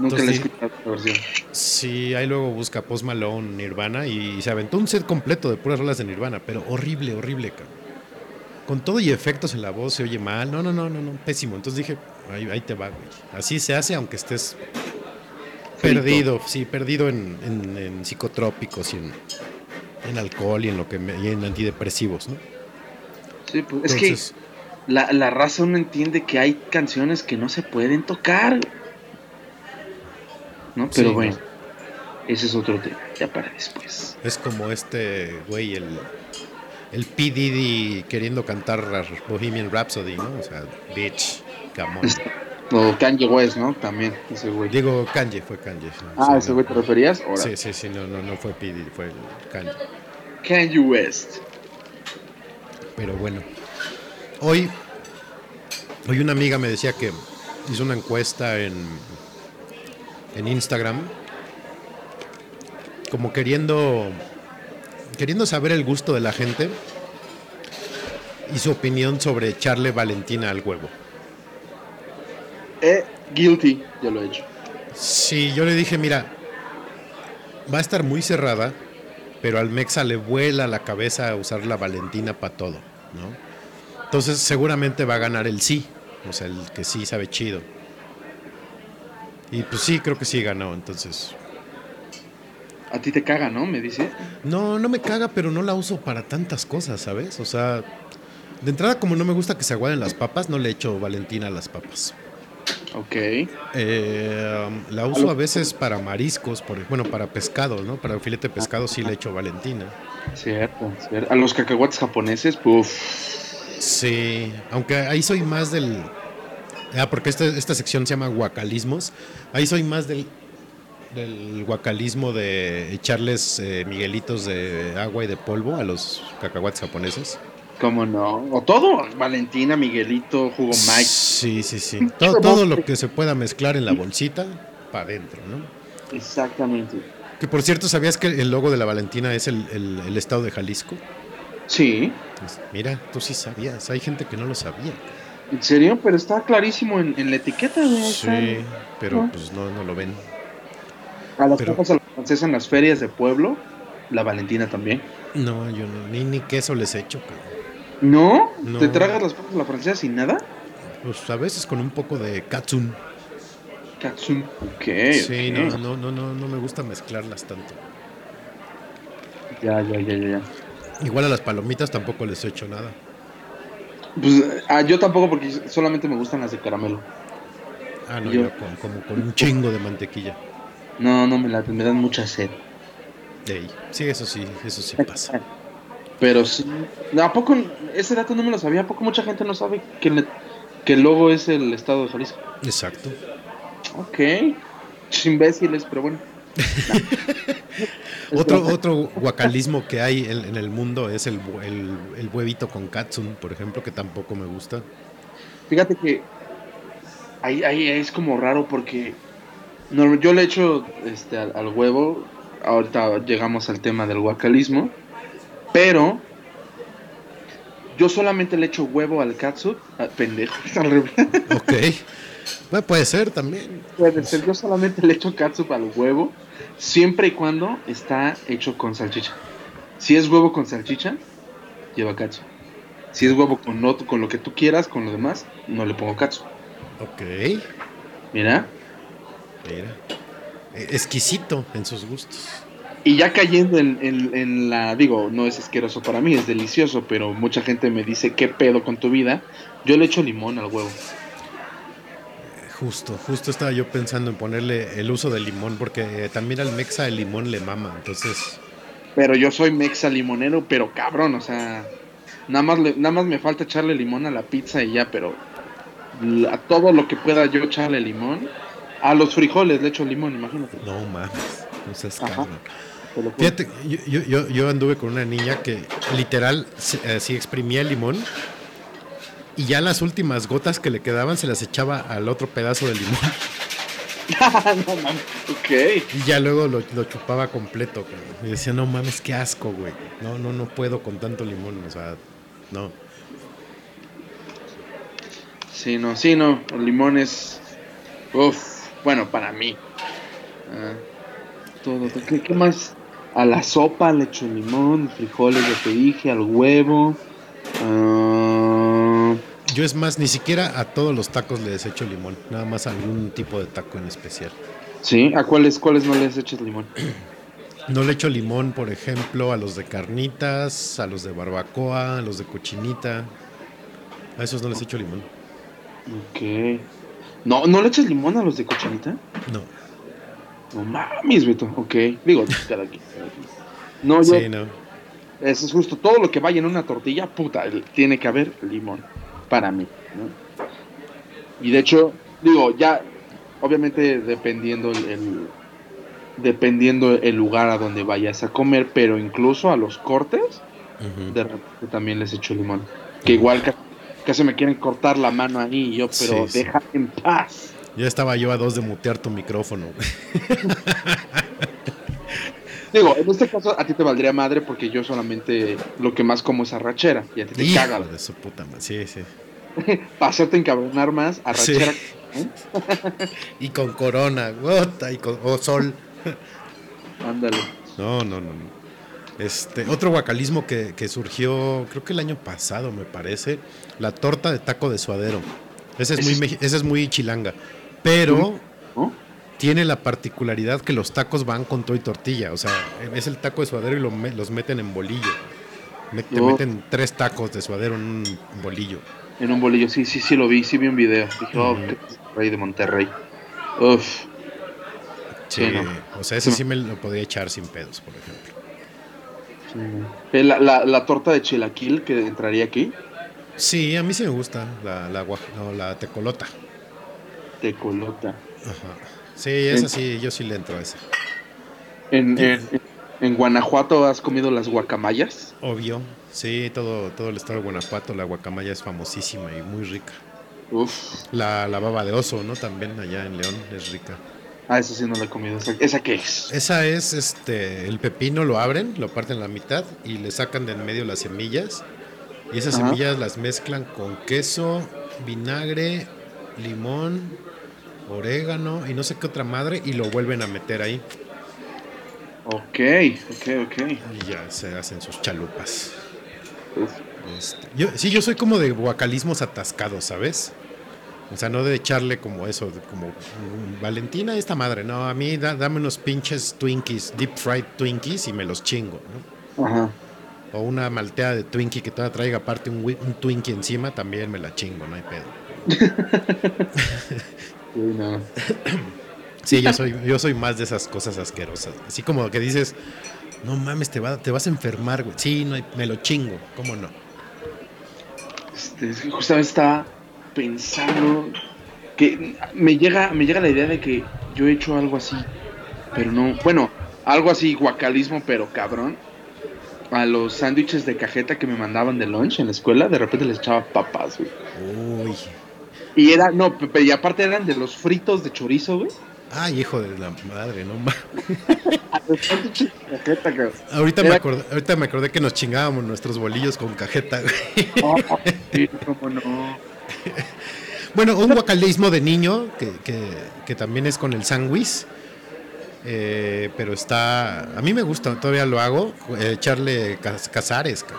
Nunca Entonces, le he escuchado esta versión. Sí, ahí luego busca Post Malone, Nirvana y se aventó un set completo de puras rolas de Nirvana, pero horrible, horrible, cabrón. Con todo y efectos en la voz se oye mal. No, no, no, no, no, pésimo. Entonces dije, ahí, ahí te va, güey. Así se hace aunque estés Frito. perdido, sí, perdido en, en- en psicotrópicos y en, en alcohol y en lo que me- y en antidepresivos, ¿no? Sí, pues, es que la, la raza no entiende que hay canciones que no se pueden tocar. ¿No? Pero Sí, bueno, no. ese es otro tema, ya para después. es como este güey, el, el P. Diddy queriendo cantar Bohemian Rhapsody, ¿no? O sea, bitch, come on. O Kanye West, ¿no? También, ese güey. Digo, Kanye, fue Kanye. Ah, sí, ¿ese güey te referías? Ahora. Sí, sí, sí, no, no, no fue P. Diddy, fue el Kanye. Kanye West. Pero bueno, hoy, hoy una amiga me decía que hizo una encuesta en, en Instagram, como queriendo, queriendo saber el gusto de la gente y su opinión sobre echarle Valentina al huevo. Eh, guilty, ya lo he hecho. Sí, yo le dije, mira, va a estar muy cerrada, pero al Mexa le vuela la cabeza a usar la Valentina para todo, ¿no? Entonces seguramente va a ganar el sí, o sea, el que sí sabe chido. Y pues sí, creo que sí ganó, entonces. A ti te caga, ¿no? Me dice. No, no me caga, pero no la uso para tantas cosas, ¿sabes? O sea, de entrada como no me gusta que se aguaden las papas, no le echo Valentina a las papas. Ok. Eh, la uso a veces para mariscos, por, bueno, para pescado, ¿no? Para filete de pescado sí le echo Valentina. Cierto, cierto. A los cacahuates japoneses, puff. Sí, aunque ahí soy más del... Ah, porque esta, esta sección se llama guacalismos. Ahí soy más del, del guacalismo de echarles eh, miguelitos de agua y de polvo a los cacahuates japoneses. ¿Cómo no? O todo. Valentina, Miguelito, Jugo Mike. Sí, sí, sí. Todo, todo lo que se pueda mezclar en la bolsita, para adentro, ¿no? Exactamente. Que por cierto, ¿sabías que el logo de la Valentina es el, el- el estado de Jalisco? Sí. Pues, mira, tú sí sabías. Hay gente que no lo sabía. ¿En serio? Pero está clarísimo en, en la etiqueta, güey. Sí, pero ¿no? pues no, no lo ven. A las pero- papas a la francesa en las ferias de pueblo, la Valentina también. No, yo no, ni, ni queso les echo, cabrón. ¿No? No. ¿Te tragas las papas a la francesa sin nada? Pues a veces con un poco de katsun. Katsun. Ok. Sí, no, no, no, no, no me gusta mezclarlas tanto. Ya, ya, ya, ya. ya. Igual a las palomitas tampoco les echo nada. Pues ah, yo tampoco porque solamente me gustan las de caramelo. Ah, no, Yo- yo con, como con un chingo de mantequilla. No, no me la me dan mucha sed. Ey, Sí, eso sí, eso sí pasa. Pero sí. ¿A poco ese dato no me lo sabía? ¿A poco mucha gente no sabe que, le- que el logo es el estado de Jalisco? Exacto. Ok. Imbéciles, pero bueno. Otro, otro guacalismo que hay en, en el mundo es el, el, el huevito con katsun, por ejemplo, que tampoco me gusta. Fíjate que ahí, ahí es como raro porque no, yo le echo este, al, al huevo, ahorita llegamos al tema del guacalismo, pero yo solamente le echo huevo al katsu, pendejo, al revés. Ok. Bueno, puede ser también. Puede ser, yo solamente le echo catsup al huevo, siempre y cuando está hecho con salchicha. Si es huevo con salchicha, lleva catsup. Si es huevo con, no- con lo que tú quieras, con lo demás, no le pongo catsup. Ok. Mira, Mira. Eh, Exquisito en sus gustos. Y ya cayendo en, en- en la, digo, no es asqueroso para mí, es delicioso, pero mucha gente me dice, ¿qué pedo con tu vida? Yo le echo limón al huevo. Justo, justo estaba yo pensando en ponerle el uso del limón, porque también al mexa el limón le mama, entonces... Pero yo soy mexa limonero, pero cabrón, o sea, nada más, le- nada más me falta echarle limón a la pizza y ya, pero a todo lo que pueda yo echarle limón, a los frijoles le echo limón, imagínate. No mames, no seas Ajá. cabrón. Fíjate, yo, yo, anduve con una niña que literal se- eh, exprimía el limón y ya las últimas gotas que le quedaban se las echaba al otro pedazo de limón no mames, ok. y ya luego lo, lo chupaba completo. cabrón. Y decía, no mames, qué asco, güey. No, no, no puedo con tanto limón, o sea, no. Sí, no, sí, no, el limón es, uff, bueno, para mí. Ah, todo, ¿qué, qué más? A la sopa le echo limón, frijoles, lo que dije, al huevo. ah, Yo es más, ni siquiera a todos los tacos le desecho limón, nada más a algún tipo de taco en especial. sí, ¿a cuáles, cuáles no les echas limón? No le echo limón, por ejemplo, a los de carnitas, a los de barbacoa, a los de cochinita. A esos no les echo limón. Ok. No, ¿no le echas limón a los de cochinita? No. No mames, Beto. Ok. Digo, cada. No, yo. Sí, no. Eso es justo. Todo lo que vaya en una tortilla, puta, tiene que haber limón. Para mí, ¿no? Y de hecho, digo, ya. Obviamente, dependiendo el. el- dependiendo el lugar a donde vayas a comer, pero incluso a los cortes, de repente también les echo limón. Que igual ca- casi me quieren cortar la mano ahí, yo, pero Sí, en paz. Ya estaba yo a dos de mutear tu micrófono. Digo, en este caso a ti te valdría madre porque yo solamente lo que más como es arrachera y a ti te caga. de su puta madre. Sí, sí. Para hacerte encabronar más, arrachera. Sí. Y con corona, gota y con o sol. Ándale. No, no, no. no. Este, otro guacalismo que, que surgió, creo que el año pasado, me parece, la torta de taco de suadero. Ese es muy, meji- ese es muy chilanga. Pero ¿No? Tiene la particularidad que los tacos van con todo y tortilla. O sea, es el taco de suadero y lo me- los meten en bolillo. Me- te Oh. meten tres tacos de suadero en un bolillo. En un bolillo, sí, sí, sí lo vi, sí vi un video. Dije, oh, rey de Monterrey. Uf. Sí, Sí, no. o sea, ese Sí. sí me lo podría echar sin pedos, por ejemplo. sí. Eh, La, la, la torta de chilaquil que entraría aquí, Sí, a mí sí me gusta la, la, no, la tecolota. de colota. Ajá. Sí, esa sí, yo sí le entro a esa. En, en, en Guanajuato has comido las guacamayas. Obvio. Sí, todo, todo el estado de Guanajuato, la guacamaya es famosísima y muy rica. Uf. La, la baba de oso, ¿no? También allá en León es rica. Ah, esa sí no la he comido. ¿Esa, esa qué es? Esa es, este, el pepino lo abren, lo parten la mitad y le sacan de en medio las semillas. Y esas Ajá. semillas las mezclan con queso, vinagre, limón, orégano y no sé qué otra madre y lo vuelven a meter ahí. Ok, ok, ok. Y ya se hacen sus chalupas. Uf. Este, yo, sí, yo soy como de guacalismos atascados, ¿sabes? O sea, no de echarle como eso, como mm, Valentina esta madre, no, a mí da- dame unos pinches Twinkies, deep fried Twinkies y me los chingo, ¿no? Ajá. O una malteada de Twinkie que todavía traiga aparte un, un Twinkie encima, también me la chingo, no hay pedo. Sí, no. Sí, yo soy, yo soy más de esas cosas asquerosas. Así como que dices, no mames, te, va, te vas a enfermar, güey. Sí, no me lo chingo, ¿cómo no? Este, es que justamente estaba pensando que me llega, me llega la idea de que yo he hecho algo así, pero no, bueno, algo así guacalismo, pero cabrón. A los sándwiches de cajeta que me mandaban de lunch en la escuela, de repente les echaba papas, güey. Uy. Y era, no, Pepe, y aparte eran de los fritos de chorizo, güey. Ay, hijo de la madre, no. Ahorita me, acordé, ahorita me acordé que nos chingábamos nuestros bolillos con cajeta. güey. Oh, sí, cómo no. Bueno, un guacalismo de niño que, que- que también es con el sándwich. eh, pero está. A mí me gusta, todavía lo hago. eh, echarle cazares ca-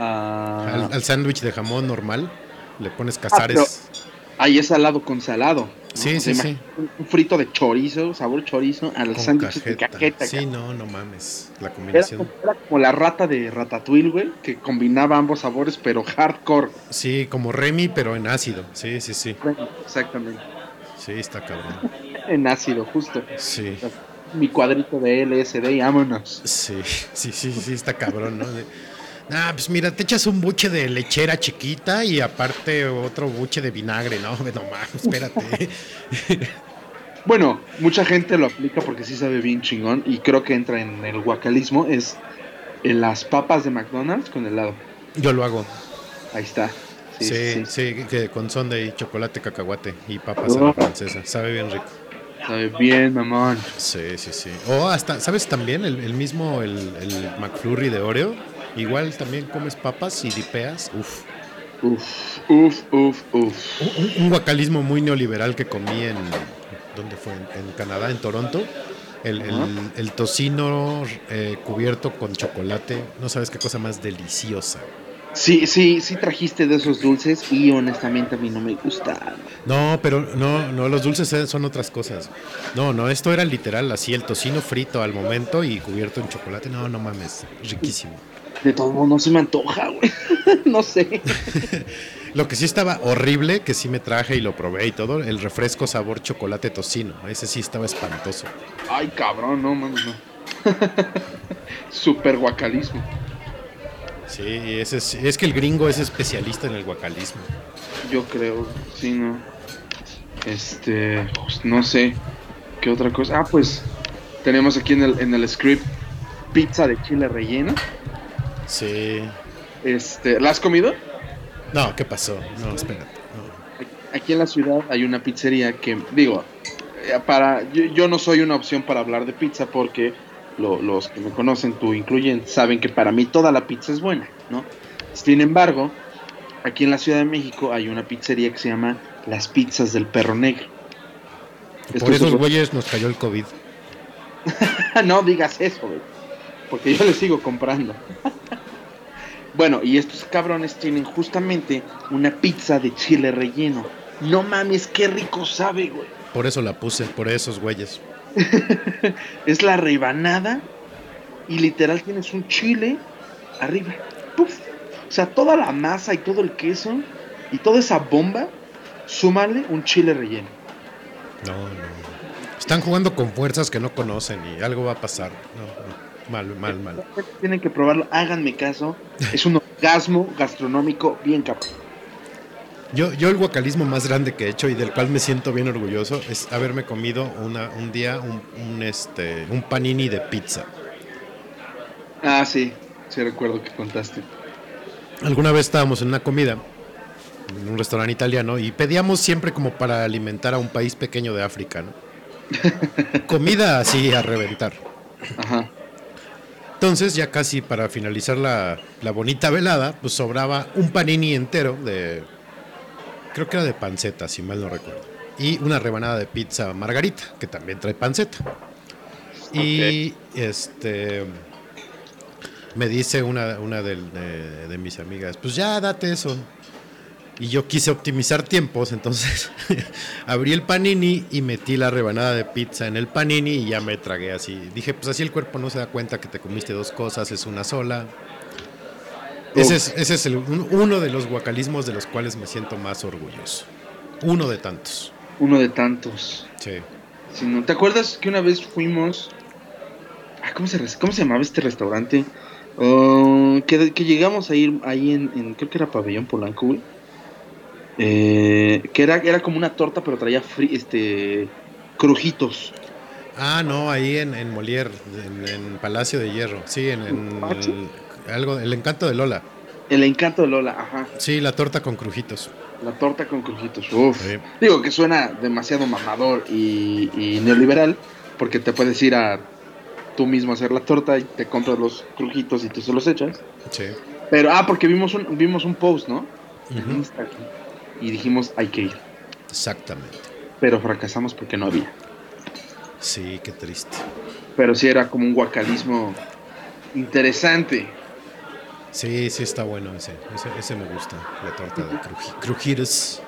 Ah, al, al sándwich de jamón normal. Le pones ah, cazares. ahí es salado con salado. Sí, O sí, sea, sí. Un frito de chorizo, sabor chorizo, al sándwich de cajeta. Sí, no, no mames. La Era, combinación. como- era como la rata de Ratatouille, güey, que combinaba ambos sabores, pero hardcore. Sí, como Remy, pero en ácido. Sí, sí, sí. Exactamente. Sí, está cabrón. En ácido, justo. Sí. Mi cuadrito de LSD y vámonos. Sí, sí, sí, sí, está cabrón, ¿no? Ah, pues mira, te echas un buche de lechera chiquita y aparte otro buche de vinagre, ¿no? No mames, espérate. Bueno, mucha gente lo aplica porque sí sabe bien chingón y creo que entra en el guacalismo. Es en las papas de McDonald's con helado. Yo lo hago. Ahí está. Sí, sí, que con sonde y chocolate, cacahuate y papas a la Oh. francesa. Sabe bien rico. Sabe bien, mamón. Sí, sí, sí. O hasta, ¿sabes también? El, el mismo, el, el McFlurry de Oreo. Igual también comes papas y dipeas. Uf. Uf, uf, uf, uf. Un, un guacalismo muy neoliberal que comí en. ¿Dónde fue? En, Canadá, en Toronto. El, el- tocino eh, cubierto con chocolate. No sabes qué cosa más deliciosa. Sí, sí, sí trajiste de esos dulces y honestamente a mí no me gustaron. No, pero no, no, los dulces eh, son otras cosas. No, no, esto era literal, así el tocino frito al momento y cubierto en chocolate. No, no mames, riquísimo. De modos no se me antoja, güey. no sé. Lo que sí estaba horrible, que sí me traje y lo probé y todo, el refresco sabor chocolate tocino. Ese sí estaba espantoso. Ay, cabrón, no mames, no. Super guacalismo. Sí, ese es, es que el gringo es especialista en el guacalismo. Yo creo, sí, no. Este, pues, no sé. ¿Qué otra cosa? Ah, pues tenemos aquí en el, en el script pizza de chile relleno. Sí. Este, ¿la has comido? No, ¿qué pasó? No, espérate. no. Aquí en la ciudad hay una pizzería que, digo, eh, para yo, yo no soy una opción para hablar de pizza porque lo- los que me conocen, tú incluyen, saben que para mí toda la pizza es buena, ¿no? Sin embargo, aquí en la Ciudad de México hay una pizzería que se llama Las Pizzas del Perro Negro. Por Esto esos es- güeyes nos cayó el COVID. no digas eso, güey. Porque yo le sigo comprando. bueno, y estos cabrones tienen justamente una pizza de chile relleno. No mames, qué rico sabe, güey. Por eso la puse, por esos güeyes. Es la rebanada y literal tienes un chile arriba. Puf. O sea, toda la masa y todo el queso y toda esa bomba, súmale un chile relleno. No, no. Están jugando con fuerzas que no conocen y algo va a pasar. No. Mal, mal, mal. Tienen que probarlo, háganme caso. Es un orgasmo gastronómico bien cabrón. Yo, yo el guacalismo más grande que he hecho y del cual me siento bien orgulloso es haberme comido una, un día un, un, este, un panini de pizza. Ah, sí, sí recuerdo que contaste. Alguna vez estábamos en una comida, en un restaurante italiano, y pedíamos siempre como para alimentar a un país pequeño de África, ¿no? Comida así a reventar. Ajá. Entonces, ya casi para finalizar la, la bonita velada, pues sobraba un panini entero de. Creo que era de panceta, si mal no recuerdo. Y una rebanada de pizza margarita, que también trae panceta. Y este. Me dice una, una del- de, de mis amigas, pues ya date eso. Y yo quise optimizar tiempos, entonces abrí el panini y metí la rebanada de pizza en el panini y ya me tragué así. Dije, pues así el cuerpo no se da cuenta que te comiste dos cosas, es una sola. Ese es, ese es el- uno de los guacalismos de los cuales me siento más orgulloso. Uno de tantos. Uno de tantos. Sí. Si no, ¿Te acuerdas que una vez fuimos... Ah, ¿cómo, se, ¿Cómo se llamaba este restaurante? Oh, que, que llegamos a ir ahí en, en- Creo que era Pabellón Polanco, güey. Eh, que era, era como una torta, pero traía fri- este crujitos. Ah, no, ahí en, en Molière, en, en Palacio de Hierro. Sí, en, en ¿Ah, el, algo, el encanto de Lola. El encanto de Lola, ajá. Sí, la torta con crujitos. La torta con crujitos. Uf. Sí. Digo que suena demasiado mamador y, y neoliberal, porque te puedes ir a tú mismo a hacer la torta y te compras los crujitos y tú se los echas. Sí. Pero, ah, porque vimos un, vimos un post, ¿no? En. Instagram. Y dijimos, hay que ir. Exactamente. Pero fracasamos porque no había. Sí, qué triste. Pero sí era como un guacalismo interesante. Sí, sí está bueno ese. Ese, ese me gusta, la torta de cruji- crujitos.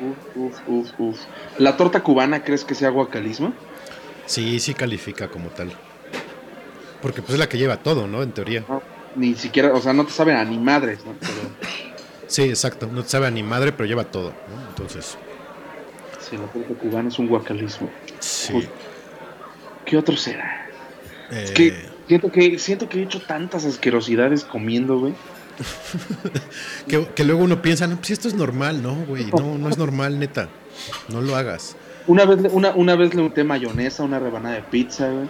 Uf, uf, uf, uf. ¿La torta cubana crees que sea guacalismo? Sí, sí califica como tal. Porque pues es la que lleva todo, ¿no? En teoría. No, ni siquiera, o sea, no te saben a ni madres, ¿no? Pero Sí, exacto. No te sabe a ni madre, pero lleva todo, ¿no? Entonces, sí, la torta cubana es un guacalismo. sí. ¿Qué otro será? Eh, Es que siento que siento que he hecho tantas asquerosidades comiendo, güey. que, que luego uno piensa, no, pues esto es normal, ¿no, güey? No, no es normal, neta. No lo hagas. Una vez, le- una, una vez le unté mayonesa a una rebanada de pizza, güey.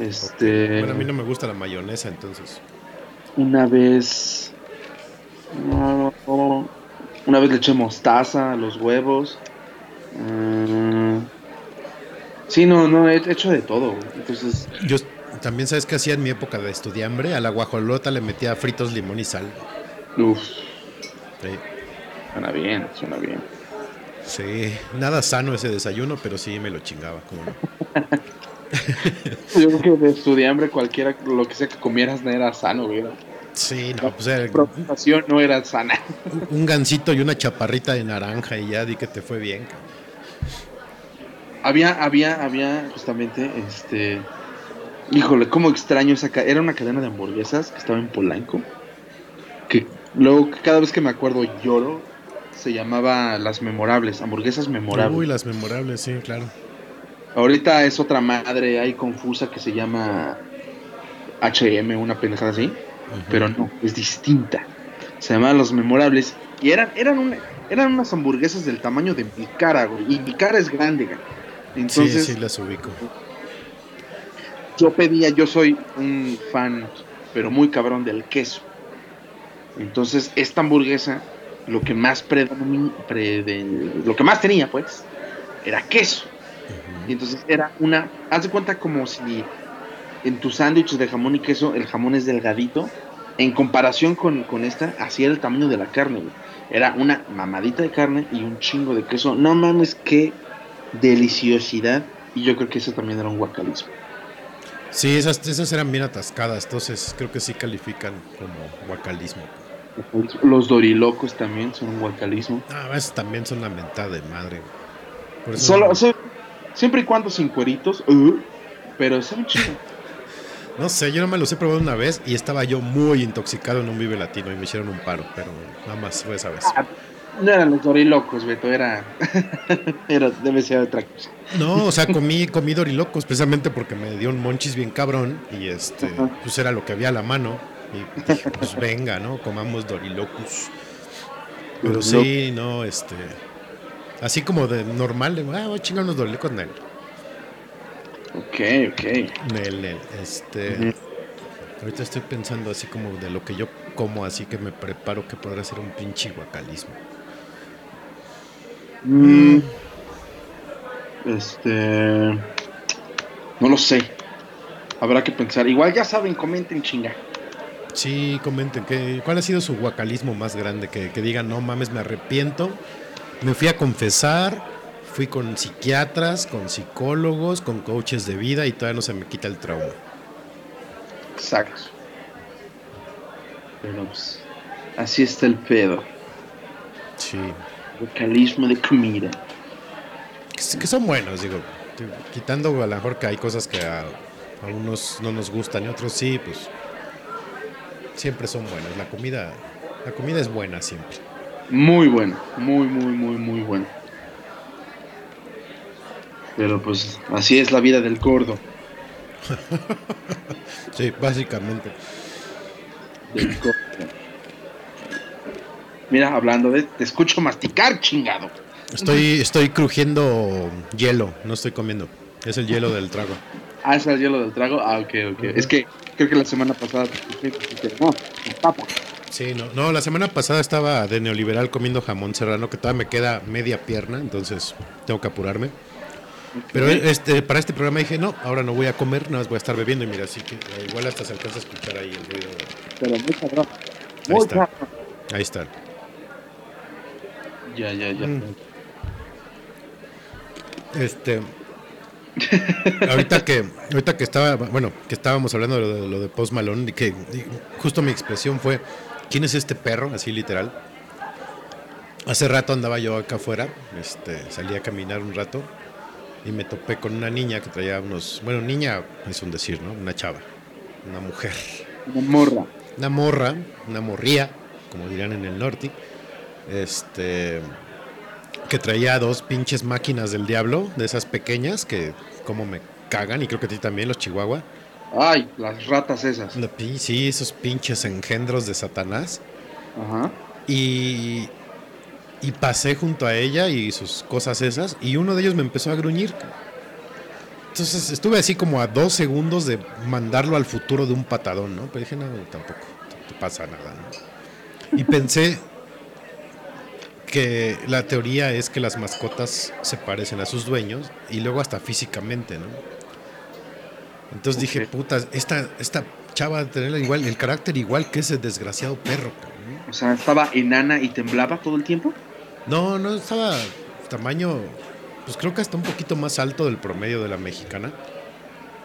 Este. Bueno, a mí no me gusta la mayonesa, entonces. Una vez. No, Una vez le eché mostaza a los huevos. Mm, sí, no, no, he hecho de todo. Entonces, Yo también, ¿sabes qué hacía en mi época de estudiambre? A la guajolota le metía fritos, limón y sal. uff, Sí. suena bien, suena bien. Sí, nada sano ese desayuno, pero sí me lo chingaba. como no. Yo creo que de estudiambre cualquiera, lo que sea que comieras no era sano, güey. Sí, no, pues era La preparación no era sana. un gansito y una chaparrita de naranja y ya di que te fue bien. Había, había, había justamente, este... Híjole, cómo extraño esa... ca- Era una cadena de hamburguesas que estaba en Polanco. Que luego, cada vez que me acuerdo, lloro. Se llamaba Las Memorables, hamburguesas memorables. Uy, las memorables, sí, claro. Ahorita es otra madre ahí confusa que se llama HM, una pendejada así. Pero no, es distinta. Se llamaban Los Memorables. Y eran, eran, una- eran unas hamburguesas del tamaño de mi cara, güey. Y mi cara es grande, güey. Entonces, sí, sí, las ubico. yo pedía, yo soy un fan, pero muy cabrón del queso. Entonces, esta hamburguesa, lo que más lo que más tenía, pues, era queso. Y entonces era una, haz de cuenta como si en tus sándwiches de jamón y queso el jamón es delgadito, en comparación con, con esta, así era el tamaño de la carne, güey. Era una mamadita de carne y un chingo de queso. No mames, qué deliciosidad. Y yo creo que eso también era un guacalismo. Sí, esas, esas eran bien atascadas, entonces creo que sí califican como guacalismo. Los dorilocos también son un guacalismo. Ah, esas también son la mentada de madre. Por eso Solo, no, se- siempre y cuando sin cueritos, uh, pero saben chido. No sé, yo no me los he probado una vez y estaba yo muy intoxicado en un Vive Latino y me hicieron un paro, pero nada más fue esa vez. No eran los dorilocos, Beto, era. era debe ser otra cosa. No, o sea, comí, comí dorilocos precisamente porque me dio un monchis bien cabrón y este, pues era lo que había a la mano. Y dije, pues venga, ¿no? Comamos dorilocos. Pero sí, no, este. Así como de normal, de, ah, voy a chingar unos dorilocos. Ok, ok. Nel, Nel, Este. Ahorita estoy pensando así como de lo que yo como, así que me preparo que podrá ser un pinche guacalismo. Mm, este. No lo sé. Habrá que pensar. Igual ya saben, comenten chinga. Sí, comenten, ¿qué, ¿cuál ha sido su guacalismo más grande? Que, que digan, no mames, me arrepiento. Me fui a confesar, fui con psiquiatras, con psicólogos, con coaches de vida y todavía no se me quita el trauma. Exacto. Pero pues. Así está el pedo. Sí. Vocalismo de comida. Que, que son buenos, digo. Quitando a lo mejor que hay cosas que a, a unos no nos gustan y a otros sí, pues. Siempre son buenas. La comida, la comida es buena siempre. Muy bueno. Muy, muy, muy, muy bueno. Pero pues así es la vida del gordo. Sí, básicamente. Del gordo. Mira, hablando de. Te escucho masticar, chingado. Estoy, estoy crujiendo hielo, no estoy comiendo. Es el hielo del trago. Ah, es el hielo del trago. Ah, ok, ok. Es que creo que la semana pasada no, papa. Sí, no, no, la semana pasada estaba de neoliberal comiendo jamón serrano, que todavía me queda media pierna, entonces tengo que apurarme. Pero este, para este programa dije, no, ahora no voy a comer, nada más voy a estar bebiendo y mira, así que eh, igual hasta se alcanza a escuchar ahí el ruido. Pero muy cabrón. Ahí Muy está. cabrón. Ahí está. Ya, ya, ya. Mm. Este. ahorita que ahorita que estaba bueno que estábamos hablando de lo de, lo de Post Malone y que y justo mi expresión fue quién es este perro así literal Hace rato andaba yo acá afuera, este, salí a caminar un rato y me topé con una niña que traía unos, bueno, niña es un decir, ¿no? Una chava, una mujer, Una morra. una morra, una morría, como dirán en el norte, este, que traía dos pinches máquinas del diablo, de esas pequeñas que como me cagan y creo que a ti también los chihuahua. Ay, las ratas esas. Sí, esos pinches engendros de Satanás. Ajá. Y, y pasé junto a ella y sus cosas esas, y uno de ellos me empezó a gruñir. Entonces estuve así como a dos segundos de mandarlo al futuro de un patadón, ¿no? Pero dije, no, tampoco te pasa nada, ¿no? Y pensé que la teoría es que las mascotas se parecen a sus dueños y luego hasta físicamente, ¿no? Entonces dije, puta, esta, esta chava va a tener igual, el carácter igual que ese desgraciado perro, ¿no? O sea, estaba enana y temblaba todo el tiempo. No, no estaba tamaño, pues creo que hasta un poquito más alto del promedio de la mexicana.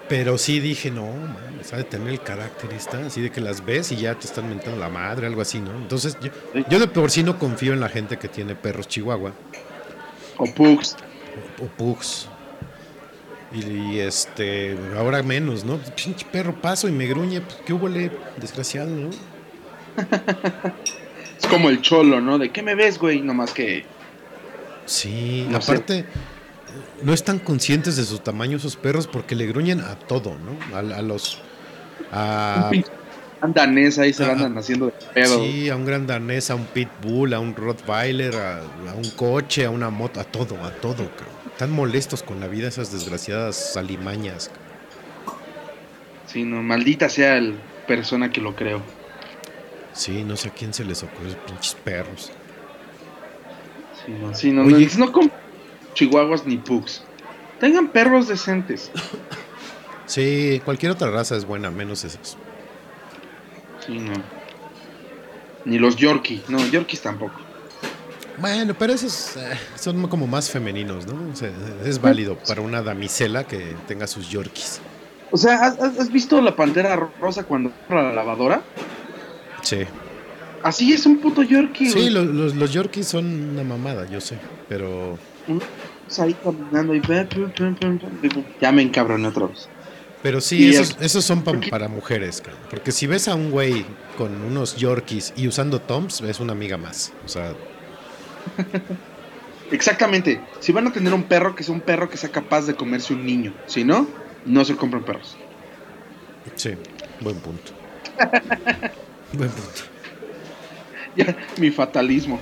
Pero sí dije, no, man, sabe tener el carácter esta, así de que las ves y ya te están mentando la madre, algo así, ¿no? Entonces yo, yo de por sí no confío en la gente que tiene perros chihuahua O pugs. o pugs. Y, y, este, ahora menos, ¿no? Pinche perro paso y me gruñe, pues qué huele, desgraciado, ¿no? Es como el cholo, ¿no? ¿De qué me ves, güey? Nomás que. Sí, No sé. aparte, no están conscientes de su tamaño esos perros porque le gruñen a todo, ¿no? A, a los. A, Un danés ahí se andan haciendo de pedo. sí, a un gran danés, a un pitbull, a un rottweiler, a, a un coche, a una moto, a todo, a todo. cabrón. Están molestos con la vida esas desgraciadas alimañas. cabrón. Sí, no, maldita sea el persona que lo creo. Sí, no sé a quién se les ocurre, pinches perros. Sí, no, sí, no, Oye. no, no con chihuahuas ni pugs. Tengan perros decentes. Sí, cualquier otra raza es buena, menos esas. Sí, no. Ni los Yorkie. No, Yorkies tampoco. Bueno, pero esos eh, son como más femeninos, ¿no? O sea, es válido para una damisela que tenga sus yorkies. O sea, ¿has, has- has visto la pantera rosa cuando entra a la lavadora? Sí. Así es un puto Yorkie. Sí, los, los yorkies son una mamada, yo sé, pero ahí caminando y Ya me encabroné otra vez. pero sí, esos, son pa- para mujeres, cabrón. porque si ves a un güey con unos yorkies y usando toms, es una amiga más. O sea, Exactamente. Si van a tener un perro, que sea un perro que sea capaz de comerse un niño. Si no, no se compran perros. sí, buen punto. buen punto. Ya, mi fatalismo.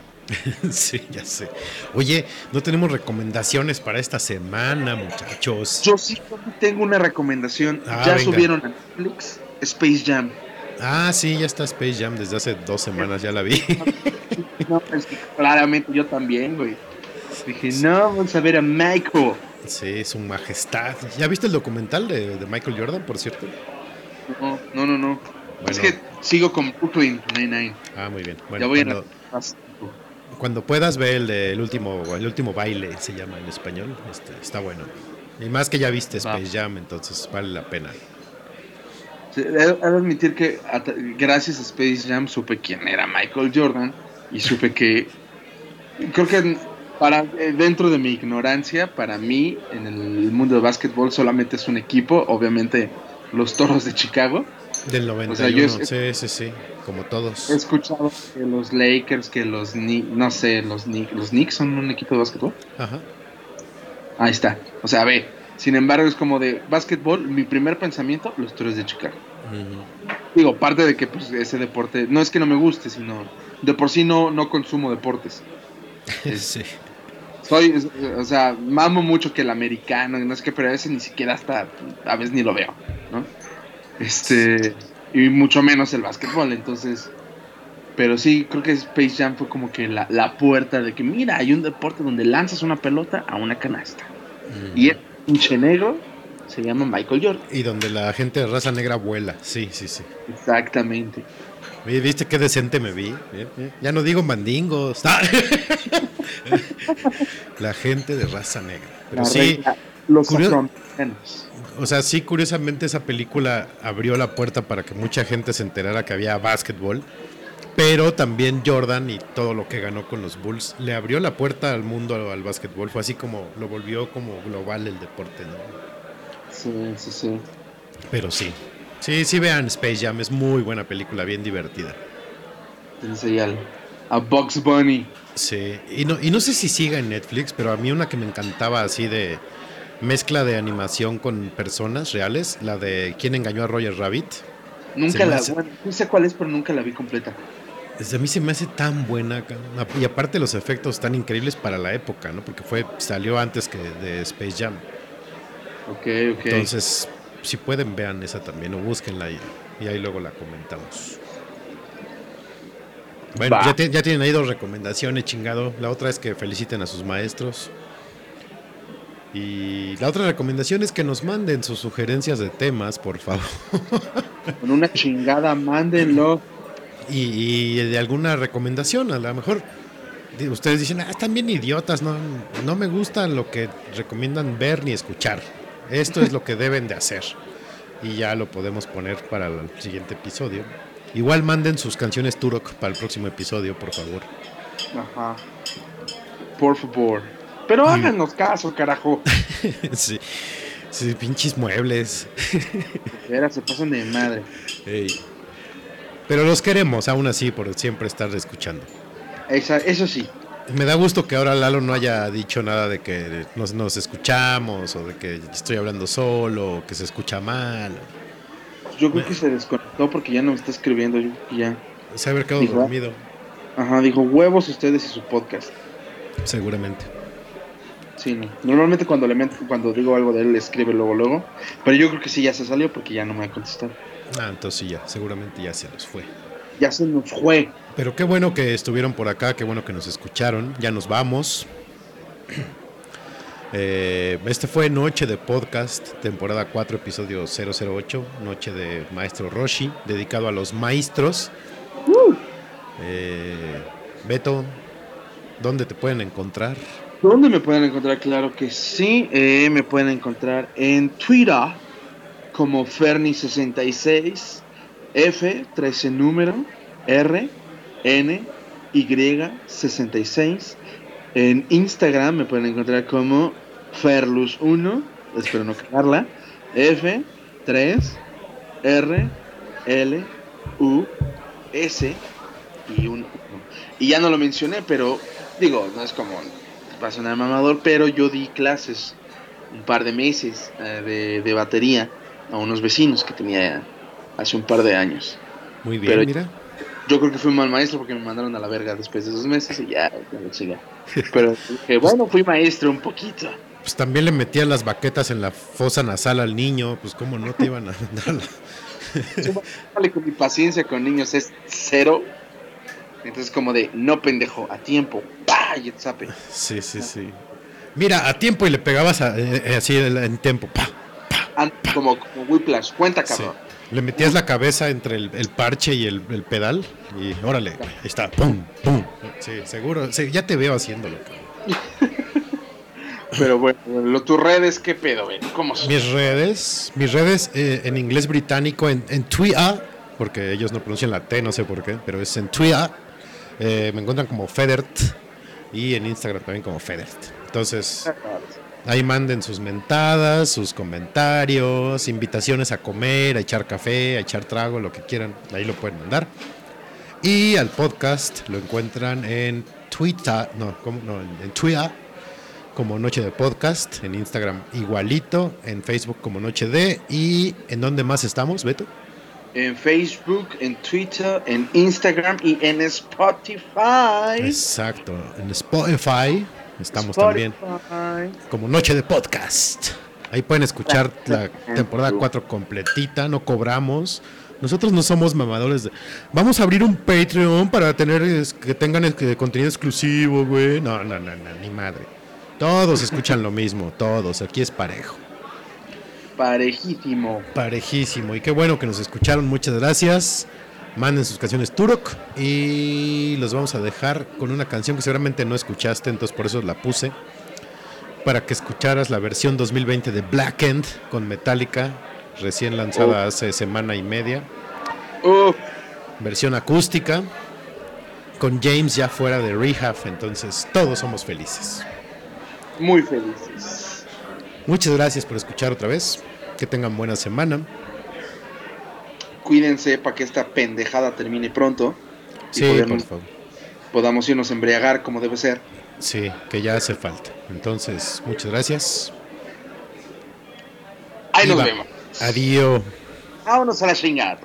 sí, ya sé. Oye, no tenemos recomendaciones para esta semana, muchachos. Yo sí tengo una recomendación. Ah, ya venga. subieron a Netflix Space Jam. Ah, sí, ya está Space Jam desde hace dos semanas, ya la vi. No, es que claramente yo también, güey. Dije, no, vamos a ver a Michael. Sí, su majestad. ¿Ya viste el documental de, de Michael Jordan, por cierto? No, no, no, no. Bueno. Es que sigo con Brooklyn Nine-Nine. Ah, muy bien. ya voy cuando, a cuando puedas ver el, de- el último el último baile, se llama en español, este, está bueno. Y más que ya viste Va. Space Jam, entonces vale la pena. Sí, He he de admitir que gracias a Space Jam supe quién era Michael Jordan y supe que creo que para eh, dentro de mi ignorancia, para mí en el mundo del básquetbol solamente es un equipo, obviamente los Toros de Chicago. Del 91, O sea, yo sí, sí, sí, como todos. He escuchado que los Lakers, que los Kni- no sé, los Knicks, los Knicks son un equipo de básquetbol. Ajá. Ahí está. O sea, ve, sin embargo es como de básquetbol, mi primer pensamiento, los Toros de Chicago. Digo, parte de que pues ese deporte, no es que no me guste, sino de por sí no, no consumo deportes. sí. Soy, es- o sea, mamo mucho que el americano, no sé qué, pero a veces ni siquiera hasta, a veces ni lo veo, ¿no? Este, y mucho menos el básquetbol, entonces, pero sí, creo que Space Jam fue como que la, la puerta de que, mira, hay un deporte donde lanzas una pelota a una canasta. Y el pinche negro se llama Michael Jordan. Y donde la gente de raza negra vuela, sí, sí, sí. Exactamente. Oye, ¿viste qué decente me vi? Eh, eh, Ya no digo mandingos. Ah. la gente de raza negra. Pero La sí, los curio- afroamericanos. O sea, sí, curiosamente esa película abrió la puerta para que mucha gente se enterara que había básquetbol. Pero también Jordan y todo lo que ganó con los Bulls le abrió la puerta al mundo al básquetbol. Fue así como lo volvió como global el deporte, ¿no? Sí, sí, sí. Pero sí. Sí, sí vean Space Jam, es muy buena película, bien divertida. Ahí al, a Bugs Bunny. Sí, y no, y no sé si siga en Netflix, pero a mí una que me encantaba así de mezcla de animación con personas reales, la de ¿Quién engañó a Roger Rabbit? Nunca Se la, hace- bueno, no sé cuál es, pero nunca la vi completa. Desde a mí se me hace tan buena, y aparte los efectos tan increíbles para la época, ¿no? Porque fue salió antes que de Space Jam. Ok, ok. Entonces, si pueden vean esa también o búsquenla y, y ahí luego la comentamos. Bueno, ya tienen ahí dos recomendaciones, chingado. La otra es que feliciten a sus maestros. Y la otra recomendación es que nos manden sus sugerencias de temas, por favor. Con una chingada, mándenlo. Y, y de alguna recomendación, a lo mejor ustedes dicen, ah, están bien idiotas, no, no me gusta lo que recomiendan ver ni escuchar. Esto es lo que deben de hacer. Y ya lo podemos poner para el siguiente episodio. Igual manden sus canciones Turok para el próximo episodio, por favor. Ajá. Por favor. Pero háganos caso, carajo. sí, sí, pinches muebles. Era, se pasan de madre. Ey. Pero los queremos, aún así, por siempre estar escuchando. Esa- eso sí. Me da gusto que ahora Lalo no haya dicho nada de que nos, nos escuchamos o de que estoy hablando solo o que se escucha mal. Yo creo que se desconectó porque ya no me está escribiendo. Yo creo que ya. Se haber quedado dormido, Ajá, dijo huevos ustedes y su podcast. seguramente. Sí, no. Normalmente cuando le cuando digo algo de él le escribe luego luego. Pero yo creo que sí ya se salió porque ya no me va a contestar. Ah, entonces sí, ya, seguramente ya se los fue. Ya se nos fue. Pero qué bueno que estuvieron por acá, qué bueno que nos escucharon. Ya nos vamos. Eh, este fue Noche de Podcast, temporada 4, episodio 008, Noche de Maestro Roshi, dedicado a los maestros. Eh, Beto, ¿dónde te pueden encontrar? ¿Dónde me pueden encontrar? Claro que sí. eh, me pueden encontrar en Twitter como Ferni66, F, 13 número, R, N, Y66. En Instagram me pueden encontrar como Ferlus1, espero no cagarla, F, 3, R, L, U, S y un y ya no lo mencioné, pero digo, no es como va a sonar mamador, pero yo di clases un par de meses eh, de, de batería a unos vecinos que tenía hace un par de años. Muy bien, Pero- mira. Yo creo que fui un mal maestro porque me mandaron a la verga después de esos meses y ya, ya chinga. Pero dije, bueno, fui maestro un poquito. Pues también le metías las baquetas en la fosa nasal al niño, pues cómo no te iban a dar la- Vale, con mi paciencia con niños es cero. Entonces como de, no pendejo, a tiempo, pa y zape. Sí, sí, sí. Mira, a tiempo y le pegabas a- eh, eh, así en tiempo. pa. An- Como, como Whiplash, cuenta Sí. cabrón. Le metías la cabeza entre el, el parche y el, el pedal y órale, ahí está, pum, pum. Sí, seguro, sí, ya te veo haciéndolo. cabrón. Pero bueno, lo, tus redes, ¿qué pedo, ven? ¿Cómo son? Mis redes, mis redes eh, en inglés británico, en, en Twitter, porque ellos no pronuncian la T, no sé por qué, pero es en Twitter. Eh, me encuentran como Federt y en Instagram también como Federt. Entonces, ahí manden sus mentadas, sus comentarios, invitaciones a comer, a echar café, a echar trago, lo que quieran, ahí lo pueden mandar. Y al podcast lo encuentran en Twitter, no, no en Twitter como Noche de Podcast, en Instagram igualito, en Facebook como Noche de y en dónde más estamos, Beto. En Facebook, en Twitter, en Instagram y en Spotify. Exacto, en Spotify estamos Spotify. también como Noche de Podcast. Ahí pueden escuchar la temporada 4 completita, no cobramos. Nosotros no somos mamadores de... Vamos a abrir un Patreon para tener que tengan contenido exclusivo, güey. No, no, no, no, ni madre. Todos escuchan lo mismo, todos. Aquí es parejo parejísimo. Parejísimo. Y qué bueno que nos escucharon. Muchas gracias. Manden sus canciones Turok. Y los vamos a dejar con una canción que seguramente no escuchaste, entonces por eso la puse. Para que escucharas la versión 2020 de Black End con Metallica, recién lanzada hace semana y media. Versión acústica. Con James ya fuera de Rehab, entonces todos somos felices. Muy felices. Muchas gracias por escuchar otra vez. Que tengan buena semana. Cuídense para que esta pendejada termine pronto. Sí, podemos, por favor. Podamos irnos a embriagar como debe ser. Sí, que ya hace falta. Entonces, muchas gracias. Ahí nos vemos. Adiós. Vámonos a la chingada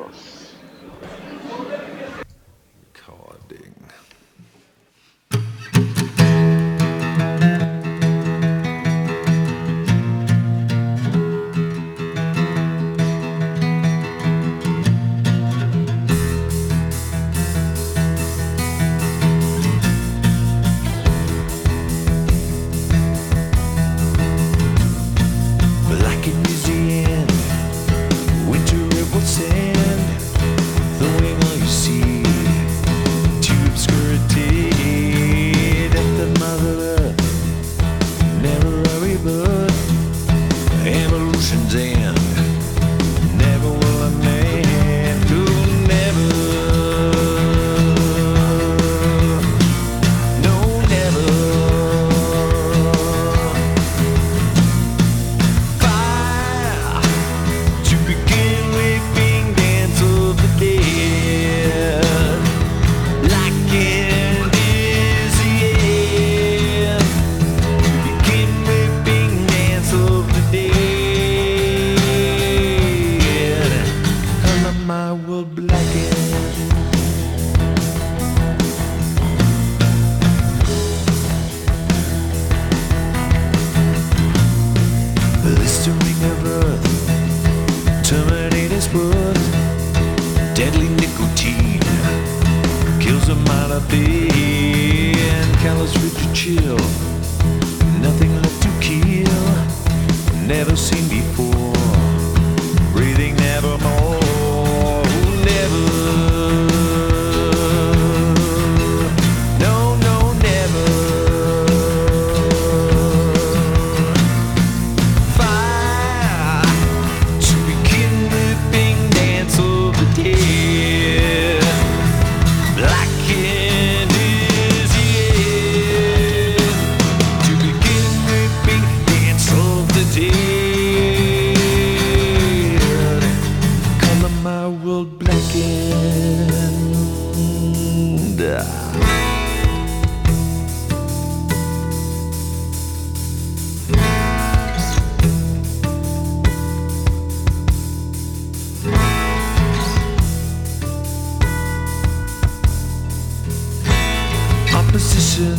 Opposition,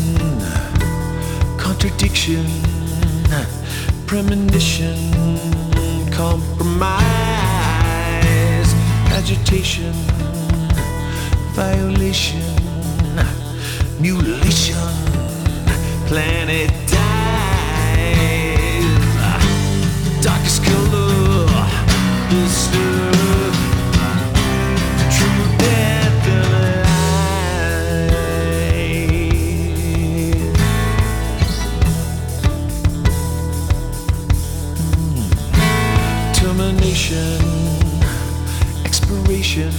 contradiction, premonition, compromise, agitation, violation, mutilation, planet dies, darkest color. Expiration,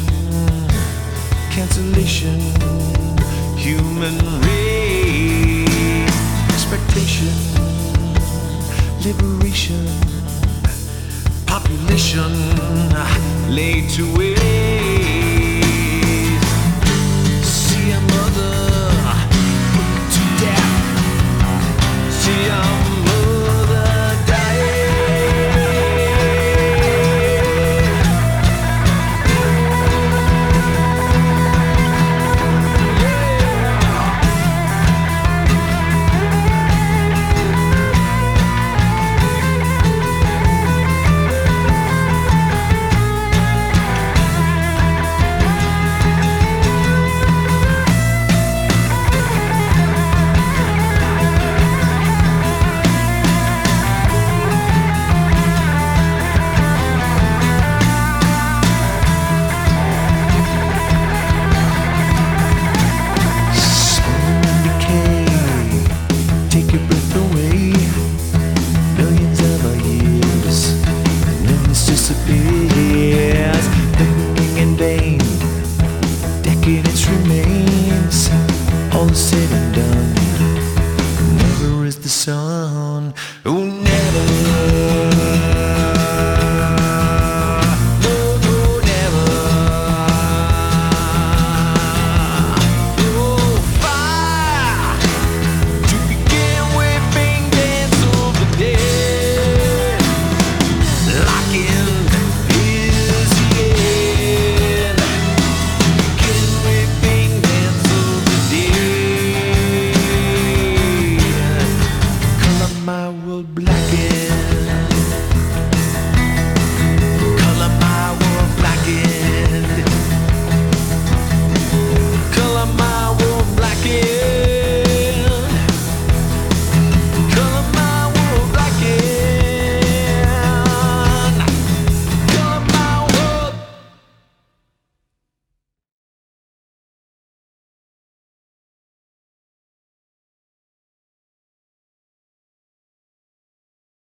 cancellation, human race, expectation, liberation, population. Laid to waste.